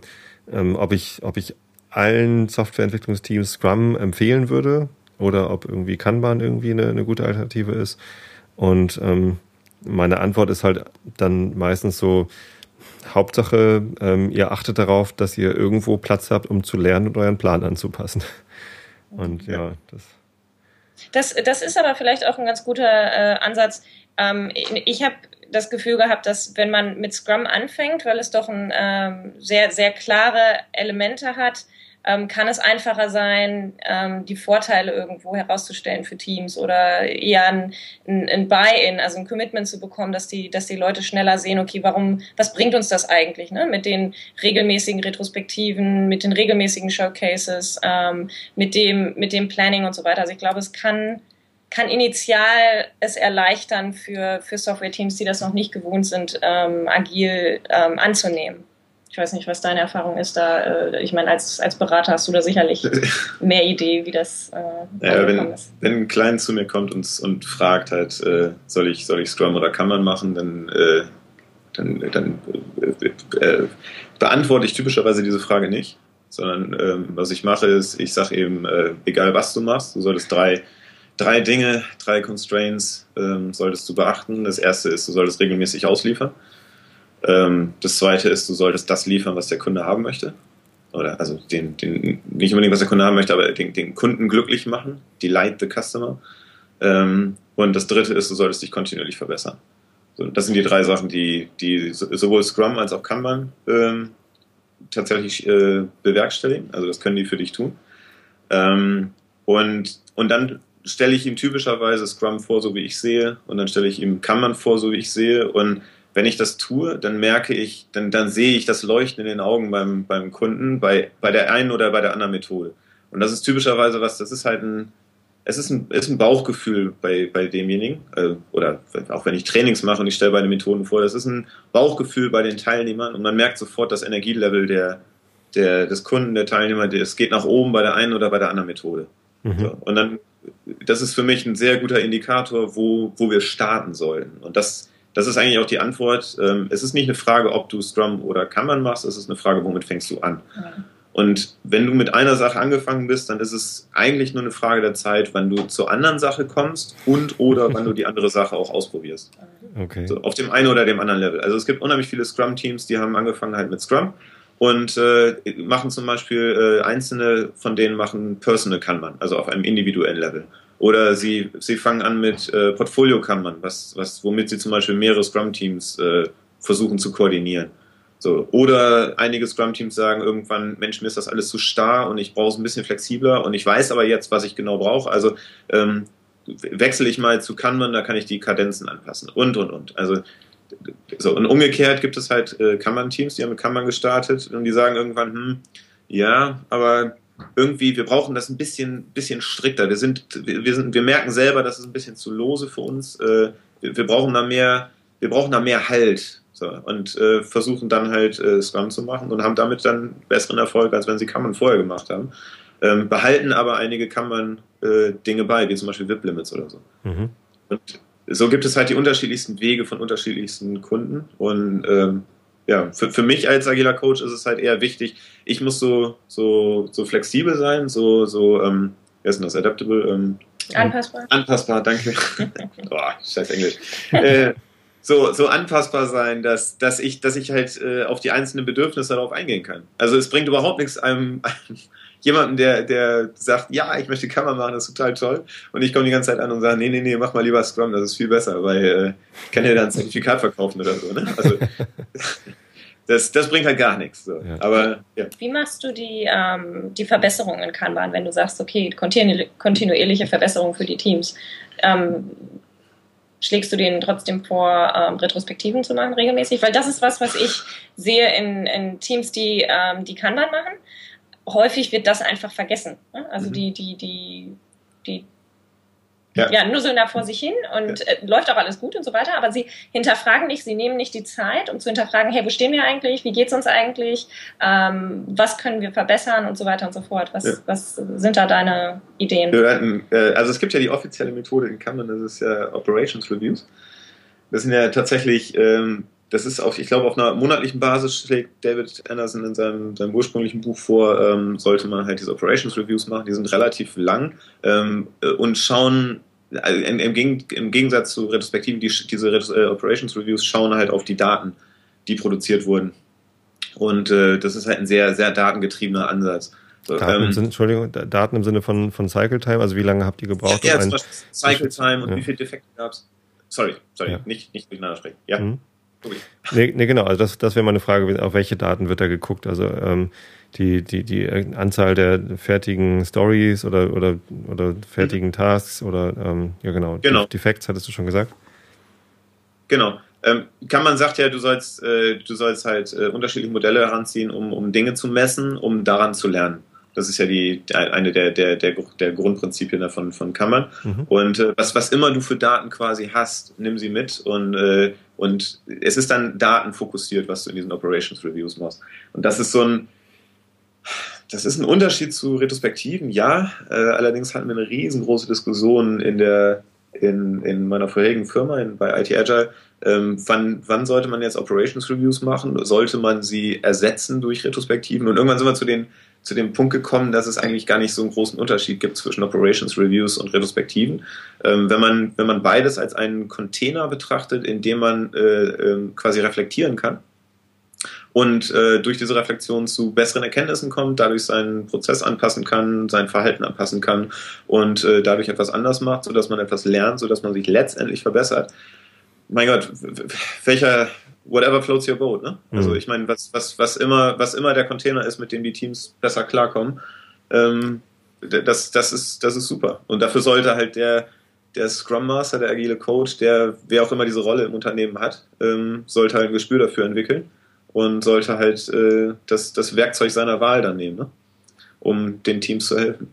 ähm, ob, ich, ob ich allen Softwareentwicklungsteams Scrum empfehlen würde oder ob irgendwie Kanban irgendwie eine, eine gute Alternative ist. Und ähm, meine Antwort ist halt dann meistens so, Hauptsache, ähm, ihr achtet darauf, dass ihr irgendwo Platz habt, um zu lernen und euren Plan anzupassen. Und ja, das. Das, das ist aber vielleicht auch ein ganz guter äh, Ansatz. Ähm, ich habe das Gefühl gehabt, dass wenn man mit Scrum anfängt, weil es doch ein, ähm, sehr, sehr klare Elemente hat, ähm, kann es einfacher sein, ähm, die Vorteile irgendwo herauszustellen für Teams oder eher ein, ein, ein Buy-in, also ein Commitment zu bekommen, dass die, dass die Leute schneller sehen, okay, warum, was bringt uns das eigentlich, ne? Mit den regelmäßigen Retrospektiven, mit den regelmäßigen Showcases, ähm, mit dem, mit dem Planning und so weiter. Also ich glaube, es kann, kann initial es erleichtern für, für Software-Teams, die das noch nicht gewohnt sind, ähm, agil ähm, anzunehmen. Ich weiß nicht, was deine Erfahrung ist da. Äh, ich meine, als, als Berater hast du da sicherlich mehr Idee, wie das äh, ja, wenn, ist. Wenn ein Client zu mir kommt und, und fragt halt, äh, soll, ich, soll ich Scrum oder kann man machen, dann, äh, dann, dann äh, äh, beantworte ich typischerweise diese Frage nicht. Sondern ähm, was ich mache, ist, ich sage eben, egal was du machst, du solltest drei drei Dinge, drei Constraints ähm, solltest du beachten. Das erste ist, du solltest regelmäßig ausliefern. Ähm, das zweite ist, du solltest das liefern, was der Kunde haben möchte. Oder also den, den, nicht unbedingt, was der Kunde haben möchte, aber den, den Kunden glücklich machen. Delight the customer. Ähm, und das dritte ist, du solltest dich kontinuierlich verbessern. So, das sind die drei Sachen, die, die sowohl Scrum als auch Kanban ähm, tatsächlich äh, bewerkstelligen. Also das können die für dich tun. Ähm, und, und dann stelle ich ihm typischerweise Scrum vor, so wie ich sehe, und dann stelle ich ihm Kanban vor, so wie ich sehe. Und wenn ich das tue, dann merke ich, dann, dann sehe ich das Leuchten in den Augen beim, beim Kunden, bei, bei der einen oder bei der anderen Methode. Und das ist typischerweise was, das ist halt ein, es ist ein, ist ein Bauchgefühl bei, bei demjenigen, äh, oder auch wenn ich Trainings mache und ich stelle beide Methoden vor, das ist ein Bauchgefühl bei den Teilnehmern und man merkt sofort das Energielevel der, der, des Kunden, der Teilnehmer, es geht nach oben bei der einen oder bei der anderen Methode. Mhm. So, und dann, das ist für mich ein sehr guter Indikator, wo, wo wir starten sollen. Und das, das ist eigentlich auch die Antwort. Ähm, es ist nicht eine Frage, ob du Scrum oder Kanban machst, es ist eine Frage, womit fängst du an. Mhm. Und wenn du mit einer Sache angefangen bist, dann ist es eigentlich nur eine Frage der Zeit, wann du zur anderen Sache kommst und oder wann du die andere Sache auch ausprobierst. Okay. So, auf dem einen oder dem anderen Level. Also es gibt unheimlich viele Scrum-Teams, die haben angefangen halt mit Scrum und äh, machen zum Beispiel äh, einzelne von denen machen Personal Kanban, also auf einem individuellen Level. Oder sie, sie fangen an mit äh, Portfolio Kanban, was, was, womit sie zum Beispiel mehrere Scrum-Teams äh, versuchen zu koordinieren. So. Oder einige Scrum-Teams sagen irgendwann, Mensch, mir ist das alles zu starr und ich brauche es ein bisschen flexibler und ich weiß aber jetzt, was ich genau brauche. Also ähm, wechsle ich mal zu Kanban, da kann ich die Kadenzen anpassen und, und, und. Also so, und umgekehrt gibt es halt äh, Kanban-Teams, die haben mit Kanban gestartet und die sagen irgendwann, hm, ja, aber irgendwie, wir brauchen das ein bisschen, bisschen strikter. Wir sind, wir sind, wir merken selber, das ist ein bisschen zu lose für uns. Äh, wir, wir, brauchen da mehr, wir brauchen da mehr Halt. So, und äh, versuchen dann halt äh, Scrum zu machen und haben damit dann besseren Erfolg, als wenn sie Kanban vorher gemacht haben. Ähm, behalten aber einige Kanban-Dinge äh, bei, wie zum Beispiel VIP-Limits oder so. Mhm. Und so gibt es halt die unterschiedlichsten Wege von unterschiedlichsten Kunden. Und ähm, ja, für, für mich als agiler Coach ist es halt eher wichtig, ich muss so, so, so flexibel sein, so, so ähm, wie ist denn das, adaptable? Ähm, anpassbar. Anpassbar, danke. Boah, scheiß Englisch. äh, so, so anpassbar sein, dass, dass, ich, dass ich halt äh, auf die einzelnen Bedürfnisse darauf eingehen kann. Also es bringt überhaupt nichts, einem, einem jemanden, der, der sagt, ja, ich möchte Kamera machen, das ist total toll. Und ich komme die ganze Zeit an und sage, nee, nee, nee, mach mal lieber Scrum, das ist viel besser, weil äh, ich kann dir da ein Zertifikat verkaufen oder so. Ne? Also das, das bringt halt gar nichts. So. Ja. Aber, ja. Wie machst du die, ähm, die Verbesserungen in Kanban, wenn du sagst, okay, kontinu kontinuierliche Verbesserung für die Teams? Ähm, schlägst du denen trotzdem vor, ähm, Retrospektiven zu machen regelmäßig? Weil das ist was, was ich sehe in, in Teams, die, ähm, die Kanban machen häufig wird das einfach vergessen. Ne? Also mhm. die, die, die, die ja. ja, nur so da vor sich hin und ja. äh, läuft auch alles gut und so weiter, aber sie hinterfragen nicht, sie nehmen nicht die Zeit, um zu hinterfragen, hey, wo stehen wir eigentlich, wie geht's uns eigentlich, ähm, was können wir verbessern und so weiter und so fort. Was, ja. was sind da deine Ideen? Äh, also es gibt ja die offizielle Methode in Kanban, das ist ja Operations Reviews. Das sind ja tatsächlich ähm, das ist auf, ich glaube, auf einer monatlichen Basis schlägt David Anderson in seinem, seinem ursprünglichen Buch vor, ähm, sollte man halt diese Operations Reviews machen. Die sind relativ lang ähm, äh, und schauen also im, im, Gegensatz zu Retrospektiven, die, diese äh, Operations Reviews schauen halt auf die Daten, die produziert wurden. Und äh, das ist halt ein sehr, sehr datengetriebener Ansatz. So, Daten, ähm, Sinne, Entschuldigung, Daten im Sinne von, von Cycle Time, also wie lange habt ihr gebraucht? Ja, um zum Beispiel Cycle Time und ja. wie viele Defekte gab es. Sorry, sorry, ja. nicht, nicht durcheinander sprechen. Ja. Mhm. Nee, nee, genau. Also das, das wäre meine Frage, auf welche Daten wird da geguckt? Also ähm, die, die, die Anzahl der fertigen Stories oder, oder, oder fertigen mhm. Tasks oder ähm, ja genau. genau. Defects hattest du schon gesagt? Genau. Ähm, kann man sagt ja, du sollst, äh, du sollst halt äh, unterschiedliche Modelle heranziehen, um, um Dinge zu messen, um daran zu lernen. Das ist ja die, eine der, der, der, der Grundprinzipien davon von Kammern. Mhm. Und äh, was, was immer du für Daten quasi hast, nimm sie mit und, äh, und es ist dann datenfokussiert, was du in diesen Operations Reviews machst. Und das ist so ein, das ist ein Unterschied zu Retrospektiven, ja. Äh, allerdings hatten wir eine riesengroße Diskussion in der in, in meiner vorherigen Firma in, bei IT Agile. Ähm, wann, wann sollte man jetzt Operations Reviews machen? Sollte man sie ersetzen durch Retrospektiven? Und irgendwann sind wir zu den zu dem Punkt gekommen, dass es eigentlich gar nicht so einen großen Unterschied gibt zwischen Operations Reviews und Retrospektiven. Ähm, wenn, man, wenn man beides als einen Container betrachtet, in dem man äh, äh, quasi reflektieren kann und äh, durch diese Reflexion zu besseren Erkenntnissen kommt, dadurch seinen Prozess anpassen kann, sein Verhalten anpassen kann und äh, dadurch etwas anders macht, sodass man etwas lernt, sodass man sich letztendlich verbessert. Mein Gott, welcher, whatever floats your boat. Ne? Also mhm. Also ich meine, was, was, was, immer, was immer der Container ist, mit dem die Teams besser klarkommen, ähm, das, das, ist, das ist super. Und dafür sollte halt der, der Scrum Master, der agile Coach, der, wer auch immer diese Rolle im Unternehmen hat, ähm, sollte halt ein Gespür dafür entwickeln und sollte halt äh, das, das Werkzeug seiner Wahl dann nehmen, ne? um den Teams zu helfen.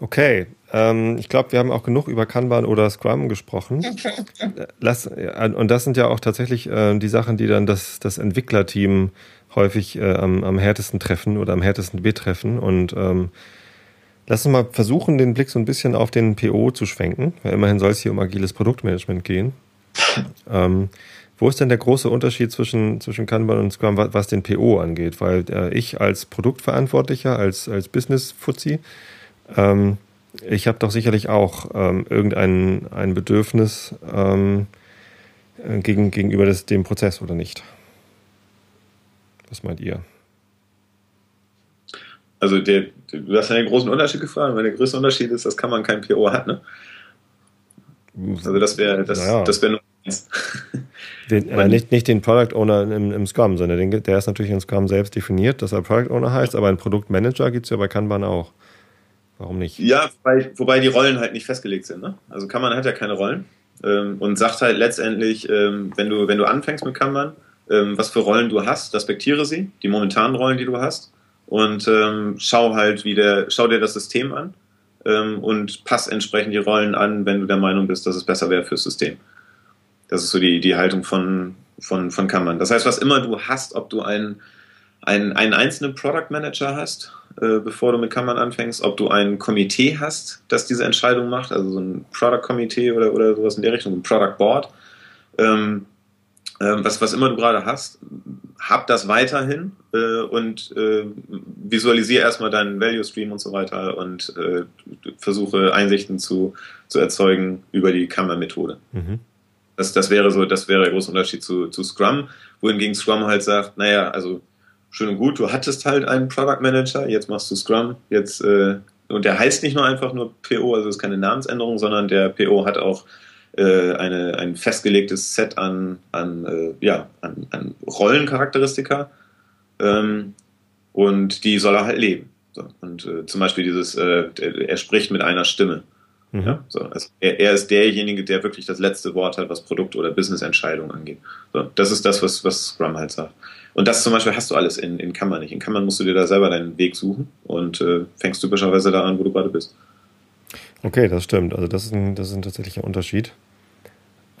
Okay, ähm, ich glaube, wir haben auch genug über Kanban oder Scrum gesprochen. Lass, und das sind ja auch tatsächlich äh, die Sachen, die dann das, das Entwicklerteam häufig äh, am, am härtesten treffen oder am härtesten betreffen. Und ähm, lass uns mal versuchen, den Blick so ein bisschen auf den PO zu schwenken, weil immerhin soll es hier um agiles Produktmanagement gehen. Ähm, wo ist denn der große Unterschied zwischen, zwischen Kanban und Scrum, was, was den PO angeht? Weil äh, ich als Produktverantwortlicher, als, als Business-Fuzzi, ähm, ich habe doch sicherlich auch ähm, irgendein ein Bedürfnis ähm, äh, gegen, gegenüber des, dem Prozess oder nicht. Was meint ihr? Also der, du hast ja einen großen Unterschied gefragt, weil der größte Unterschied ist, dass kann man kein PO hat, ne? Also das wäre das, naja. das wäre nur eins. Den, äh, nicht, nicht den Product Owner im, im Scrum, sondern den, der ist natürlich in Scrum selbst definiert, dass er Product Owner heißt, aber ein Produktmanager gibt es ja bei Kanban auch. Warum nicht? Ja, wobei, wobei die Rollen halt nicht festgelegt sind. Ne? Also Kanban hat ja keine Rollen ähm, und sagt halt letztendlich, ähm, wenn, du, wenn du anfängst mit Kanban, ähm, was für Rollen du hast, respektiere sie, die momentanen Rollen, die du hast und ähm, schau halt, wie der, schau dir das System an ähm, und pass entsprechend die Rollen an, wenn du der Meinung bist, dass es besser wäre fürs System. Das ist so die, die Haltung von, von, von Kanban. Das heißt, was immer du hast, ob du einen, einen, einen einzelnen Product Manager hast, äh, bevor du mit Kanban anfängst, ob du ein Komitee hast, das diese Entscheidung macht, also so ein Product Komitee oder, oder sowas in der Richtung, ein Product Board, ähm, ähm, was, was immer du gerade hast, hab das weiterhin äh, und äh, visualisiere erstmal deinen Value Stream und so weiter und äh, versuche Einsichten zu, zu erzeugen über die Kanban-Methode. Mhm. Das, das wäre so, das wäre der große Unterschied zu, zu Scrum, wohingegen Scrum halt sagt, naja, also schön und gut, du hattest halt einen Product Manager, jetzt machst du Scrum, jetzt äh, und der heißt nicht nur einfach nur PO, also ist keine Namensänderung, sondern der PO hat auch äh, eine, ein festgelegtes Set an, an, äh, ja, an, an Rollencharakteristika ähm, und die soll er halt leben. So. Und äh, zum Beispiel dieses, äh, er spricht mit einer Stimme. Mhm. Ja, so, also er, er, ist derjenige, der wirklich das letzte Wort hat, was Produkt- oder Business-Entscheidungen angeht. So, das ist das, was, was Scrum halt sagt. Und das zum Beispiel hast du alles in, in Kanban nicht. In Kanban musst du dir da selber deinen Weg suchen und äh, fängst typischerweise da an, wo du gerade bist. Okay, das stimmt. Also das ist ein, das ist ein tatsächlicher Unterschied.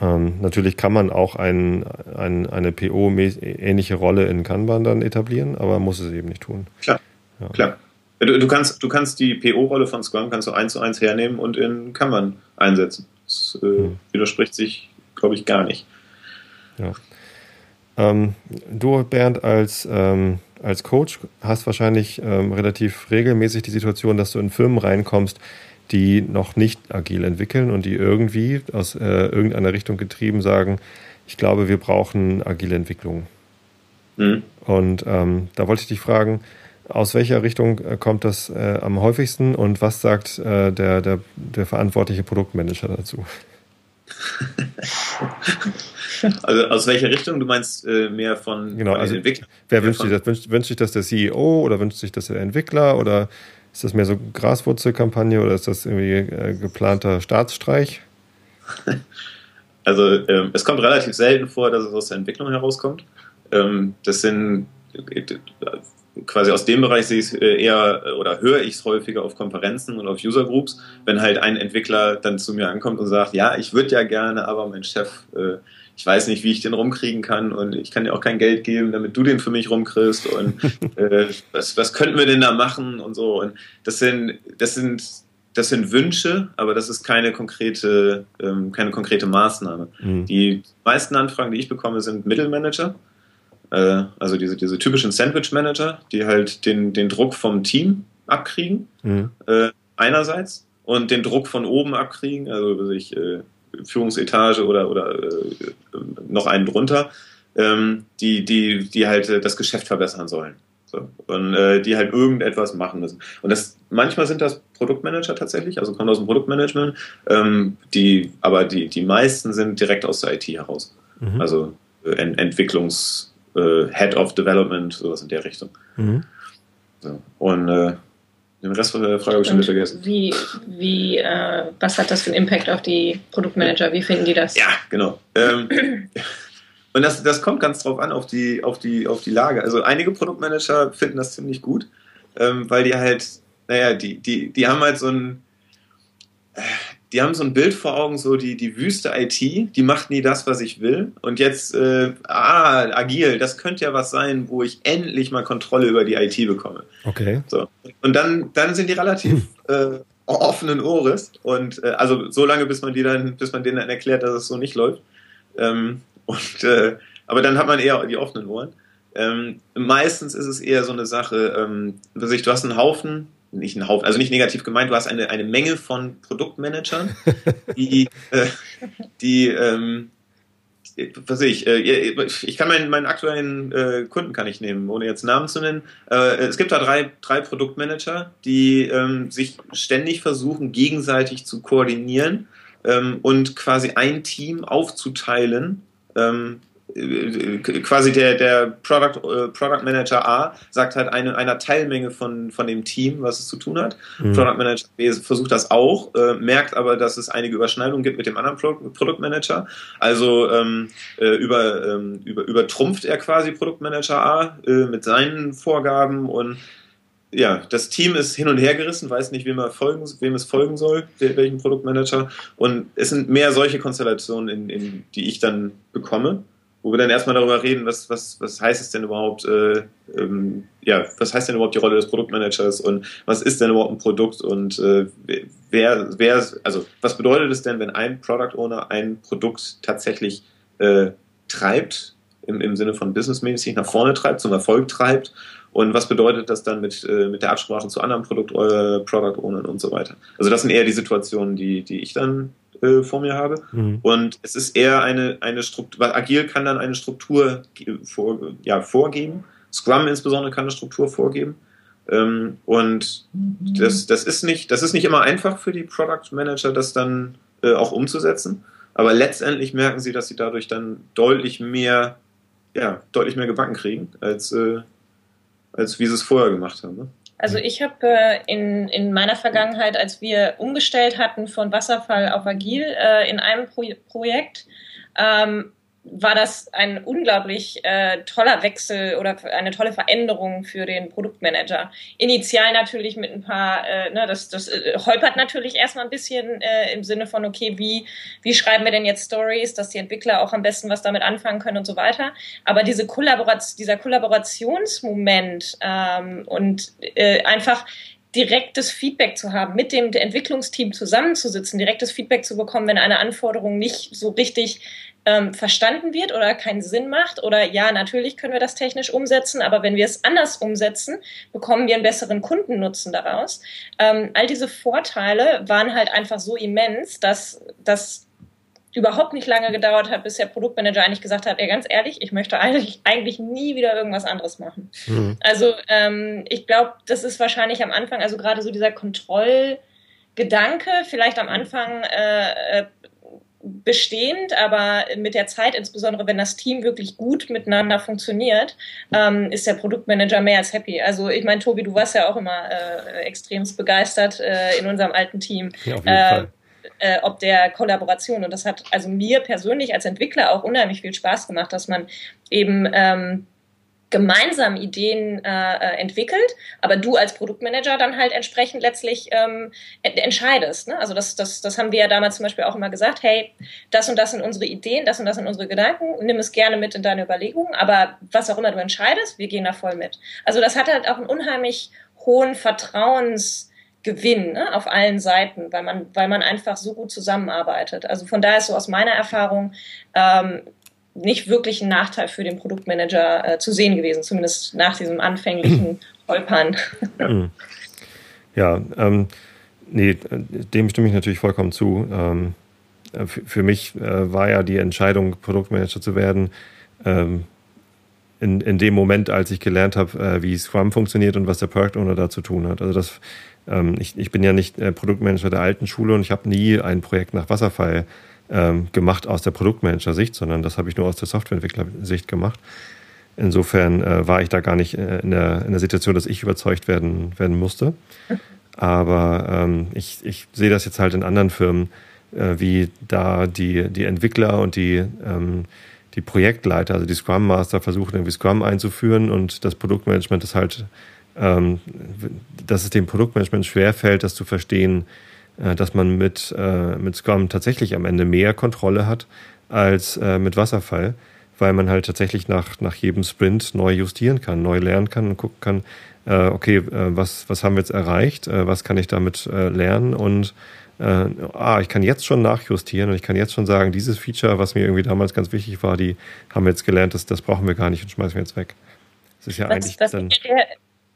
Ähm, natürlich kann man auch ein, ein, eine PO-ähnliche Rolle in Kanban dann etablieren, aber muss es eben nicht tun. Klar, ja. klar. Du, du, kannst, du kannst die PO-Rolle von Scrum kannst du eins zu eins hernehmen und in Kanban einsetzen. Das äh, hm. widerspricht sich, glaube ich, gar nicht. Ja. Ähm, du, Bernd, als, ähm, als Coach hast wahrscheinlich ähm, relativ regelmäßig die Situation, dass du in Firmen reinkommst, die noch nicht agil entwickeln und die irgendwie aus äh, irgendeiner Richtung getrieben sagen, ich glaube, wir brauchen agile Entwicklung. Mhm. Und ähm, da wollte ich dich fragen, aus welcher Richtung äh, kommt das äh, am häufigsten und was sagt äh, der, der, der verantwortliche Produktmanager dazu? also aus welcher Richtung? Du meinst äh, mehr von, genau, von also Entwicklern? Wer wünscht sich das? Wünscht, wünscht sich das der CEO oder wünscht sich das der Entwickler oder ist das mehr so Graswurzelkampagne oder ist das irgendwie äh, geplanter Staatsstreich? Also ähm, es kommt relativ selten vor, dass es aus der Entwicklung herauskommt. Ähm, das sind quasi aus dem Bereich sehe ich es äh, eher oder höre ich es häufiger auf Konferenzen und auf User Groups, wenn halt ein Entwickler dann zu mir ankommt und sagt, ja, ich würde ja gerne, aber mein Chef äh, ich weiß nicht, wie ich den rumkriegen kann und ich kann dir auch kein Geld geben, damit du den für mich rumkriegst und äh, was, was könnten wir denn da machen und so. Und das sind, das sind, das sind Wünsche, aber das ist keine konkrete, ähm, keine konkrete Maßnahme. Mhm. Die meisten Anfragen, die ich bekomme, sind Mittelmanager. Äh, also diese, diese typischen Sandwich-Manager, die halt den, den Druck vom Team abkriegen, mhm. äh, einerseits, und den Druck von oben abkriegen, also ich, äh, Führungsetage oder, oder äh, noch einen drunter, ähm, die, die, die halt äh, das Geschäft verbessern sollen. So. Und äh, die halt irgendetwas machen müssen. Und das manchmal sind das Produktmanager tatsächlich, also kommen aus dem Produktmanagement, ähm, die, aber die, die meisten sind direkt aus der IT heraus. Mhm. Also äh, Entwicklungs äh, Head of Development, sowas in der Richtung. Mhm. So. Und äh, Den Rest der Frage habe ich schon wieder vergessen. Wie, wie, äh, was hat das für einen Impact auf die Produktmanager? Wie finden die das? Ja, genau. Ähm, und das, das kommt ganz drauf an, auf die, auf, die, auf die Lage. Also einige Produktmanager finden das ziemlich gut, ähm, weil die halt, naja, die, die, die haben halt so ein, die haben so ein Bild vor Augen, so die, die Wüste IT, die macht nie das, was ich will. Und jetzt, äh, ah, agil, das könnte ja was sein, wo ich endlich mal Kontrolle über die IT bekomme. Okay. So. Und dann, dann sind die relativ äh, offenen Ohres. Und äh, also so lange, bis man die dann, bis man denen dann erklärt, dass es so nicht läuft. Ähm, und äh, aber dann hat man eher die offenen Ohren. Ähm, meistens ist es eher so eine Sache, ähm, du hast einen Haufen nicht ein Haufen, also nicht negativ gemeint, du hast eine, eine Menge von Produktmanagern, die, äh, die ähm, was ich, äh, ich kann meinen, meinen aktuellen äh, Kunden kann ich nehmen, ohne jetzt Namen zu nennen. Äh, es gibt da drei, drei Produktmanager, die ähm, sich ständig versuchen, gegenseitig zu koordinieren ähm, und quasi ein Team aufzuteilen, ähm, quasi der, der Product, äh, Product Manager A sagt halt eine, einer Teilmenge von, von dem Team, was es zu tun hat. Mhm. Product Manager B versucht das auch, äh, merkt aber, dass es einige Überschneidungen gibt mit dem anderen Pro Product Manager. Also ähm, äh, über, ähm, über, übertrumpft er quasi Product Manager A äh, mit seinen Vorgaben und ja, das Team ist hin und her gerissen, weiß nicht, wem, er folgen, wem es folgen soll, welchem Produktmanager. Und es sind mehr solche Konstellationen, in, in die ich dann bekomme wo wir dann erstmal darüber reden, was, was, was heißt es denn überhaupt, äh, ähm, ja, was heißt denn überhaupt die Rolle des Produktmanagers und was ist denn überhaupt ein Produkt und äh, wer, wer, also was bedeutet es denn, wenn ein Product Owner ein Produkt tatsächlich äh, treibt, im, im Sinne von businessmäßig nach vorne treibt, zum Erfolg treibt und was bedeutet das dann mit, äh, mit der Absprache zu anderen Produkt, äh, Product Ownern und so weiter. Also das sind eher die Situationen, die, die ich dann äh, vor mir habe. Mhm. Und es ist eher eine, eine Struktur, weil Agil kann dann eine Struktur vor, ja, vorgeben. Scrum insbesondere kann eine Struktur vorgeben. Ähm, und mhm. das, das, ist nicht, das ist nicht immer einfach für die Product Manager, das dann äh, auch umzusetzen. Aber letztendlich merken sie, dass sie dadurch dann deutlich mehr, ja, deutlich mehr gebacken kriegen, als, äh, als wie sie es vorher gemacht haben. Ne? Also ich habe äh, in, in meiner Vergangenheit, als wir umgestellt hatten von Wasserfall auf Agil äh, in einem Pro Projekt, ähm, war das ein unglaublich äh, toller Wechsel oder eine tolle Veränderung für den Produktmanager. Initial natürlich mit ein paar, äh, ne, das, das äh, holpert natürlich erstmal ein bisschen äh, im Sinne von, okay, wie, wie schreiben wir denn jetzt Stories, dass die Entwickler auch am besten was damit anfangen können und so weiter. Aber diese Kollaboration, dieser Kollaborationsmoment ähm, und äh, einfach direktes Feedback zu haben, mit dem Entwicklungsteam zusammenzusitzen, direktes Feedback zu bekommen, wenn eine Anforderung nicht so richtig ähm, verstanden wird oder keinen Sinn macht oder ja, natürlich können wir das technisch umsetzen, aber wenn wir es anders umsetzen, bekommen wir einen besseren Kundennutzen daraus. Ähm, all diese Vorteile waren halt einfach so immens, dass das überhaupt nicht lange gedauert hat, bis der Produktmanager eigentlich gesagt hat, ey, ganz ehrlich, ich möchte eigentlich, eigentlich nie wieder irgendwas anderes machen. Mhm. Also ähm, ich glaube, das ist wahrscheinlich am Anfang, also gerade so dieser Kontrollgedanke, vielleicht am Anfang äh, äh bestehend, aber mit der Zeit, insbesondere wenn das Team wirklich gut miteinander funktioniert, ähm, ist der Produktmanager mehr als happy. Also ich meine, Tobi, du warst ja auch immer äh, extremst begeistert äh, in unserem alten Team. Ja, auf jeden äh, Fall. Äh, ob der Kollaboration. Und das hat also mir persönlich als Entwickler auch unheimlich viel Spaß gemacht, dass man eben ähm, gemeinsam Ideen äh, äh, entwickelt, aber du als Produktmanager dann halt entsprechend letztlich ähm, entscheidest. Ne? Also das, das, das haben wir ja damals zum Beispiel auch immer gesagt, hey, das und das sind unsere Ideen, das und das sind unsere Gedanken, nimm es gerne mit in deine Überlegungen, aber was auch immer du entscheidest, wir gehen da voll mit. Also das hat halt auch einen unheimlich hohen Vertrauensgewinn ne, auf allen Seiten, weil man, weil man einfach so gut zusammenarbeitet. Also von daher ist so aus meiner Erfahrung ähm, nicht wirklich ein Nachteil für den Produktmanager äh, zu sehen gewesen, zumindest nach diesem anfänglichen Holpern. Mhm. ja, ähm, nee, dem stimme ich natürlich vollkommen zu. Ähm, äh, für, mich äh, war ja die Entscheidung, Produktmanager zu werden, ähm, in, in dem Moment, als ich gelernt habe, äh, wie Scrum funktioniert und was der Product Owner da zu tun hat. Also das, ähm, ich, ich bin ja nicht äh, Produktmanager der alten Schule und ich habe nie ein Projekt nach Wasserfall ähm, gemacht aus der Produktmanager-Sicht, sondern das habe ich nur aus der Softwareentwickler-Sicht gemacht. Insofern äh, war ich da gar nicht äh, in, der, in der Situation, dass ich überzeugt werden, werden musste. Aber ähm, ich, ich sehe das jetzt halt in anderen Firmen, äh, wie da die, die Entwickler und die, ähm, die Projektleiter, also die Scrum Master versuchen irgendwie Scrum einzuführen und das Produktmanagement ist halt, ähm, dass es dem Produktmanagement schwerfällt, das zu verstehen, dass man mit, äh, mit Scrum tatsächlich am Ende mehr Kontrolle hat als äh, mit Wasserfall, weil man halt tatsächlich nach, nach jedem Sprint neu justieren kann, neu lernen kann und gucken kann, äh, okay, äh, was, was haben wir jetzt erreicht, äh, was kann ich damit äh, lernen und äh, ah, ich kann jetzt schon nachjustieren und ich kann jetzt schon sagen, dieses Feature, was mir irgendwie damals ganz wichtig war, die haben wir jetzt gelernt, das, das brauchen wir gar nicht und schmeißen wir jetzt weg. Das ist ja was, eigentlich was dann. Der,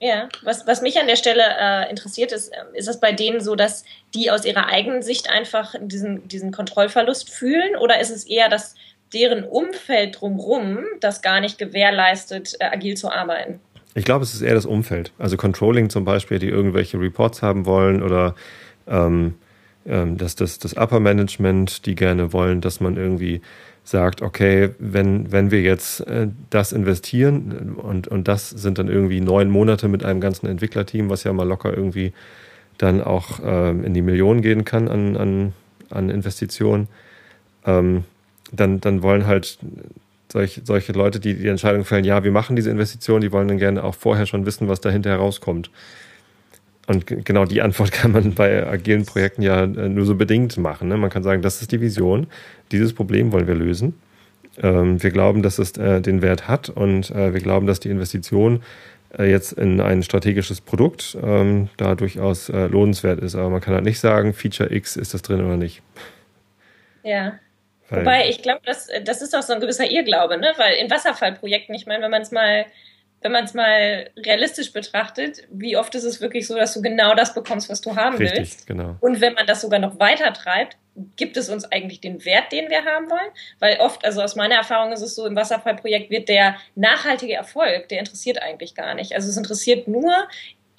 ja, was, was mich an der Stelle äh, interessiert ist, ähm, ist es bei denen so, dass die aus ihrer eigenen Sicht einfach diesen, diesen Kontrollverlust fühlen oder ist es eher, dass deren Umfeld drumherum das gar nicht gewährleistet, äh, agil zu arbeiten? Ich glaube, es ist eher das Umfeld. Also Controlling zum Beispiel, die irgendwelche Reports haben wollen oder ähm, ähm, dass das, das Upper Management, die gerne wollen, dass man irgendwie sagt, okay, wenn, wenn wir jetzt äh, das investieren und, und das sind dann irgendwie neun Monate mit einem ganzen Entwicklerteam, was ja mal locker irgendwie dann auch äh, in die Millionen gehen kann an, an, an Investitionen, ähm, dann, dann wollen halt solche, solche Leute, die die Entscheidung fällen, ja, wir machen diese Investition, die wollen dann gerne auch vorher schon wissen, was dahinter herauskommt. Und genau die Antwort kann man bei agilen Projekten ja äh, nur so bedingt machen. Ne? Man kann sagen, das ist die Vision, dieses Problem wollen wir lösen. Ähm, wir glauben, dass es äh, den Wert hat und äh, wir glauben, dass die Investition jetzt in ein strategisches Produkt ähm, da durchaus lohnenswert ist. Aber man kann halt nicht sagen, Feature X ist das drin oder nicht. Ja. Weil Wobei, ich glaube, das, das ist auch so ein gewisser Irrglaube, ne? Weil in Wasserfallprojekten, ich meine, wenn man es mal wenn man es mal realistisch betrachtet, wie oft ist es wirklich so, dass du genau das bekommst, was du haben Richtig, willst? Genau. Und wenn man das sogar noch weiter treibt, gibt es uns eigentlich den Wert, den wir haben wollen? Weil oft, also aus meiner Erfahrung ist es so, im Wasserfallprojekt wird der nachhaltige Erfolg, der interessiert eigentlich gar nicht. Also es interessiert nur,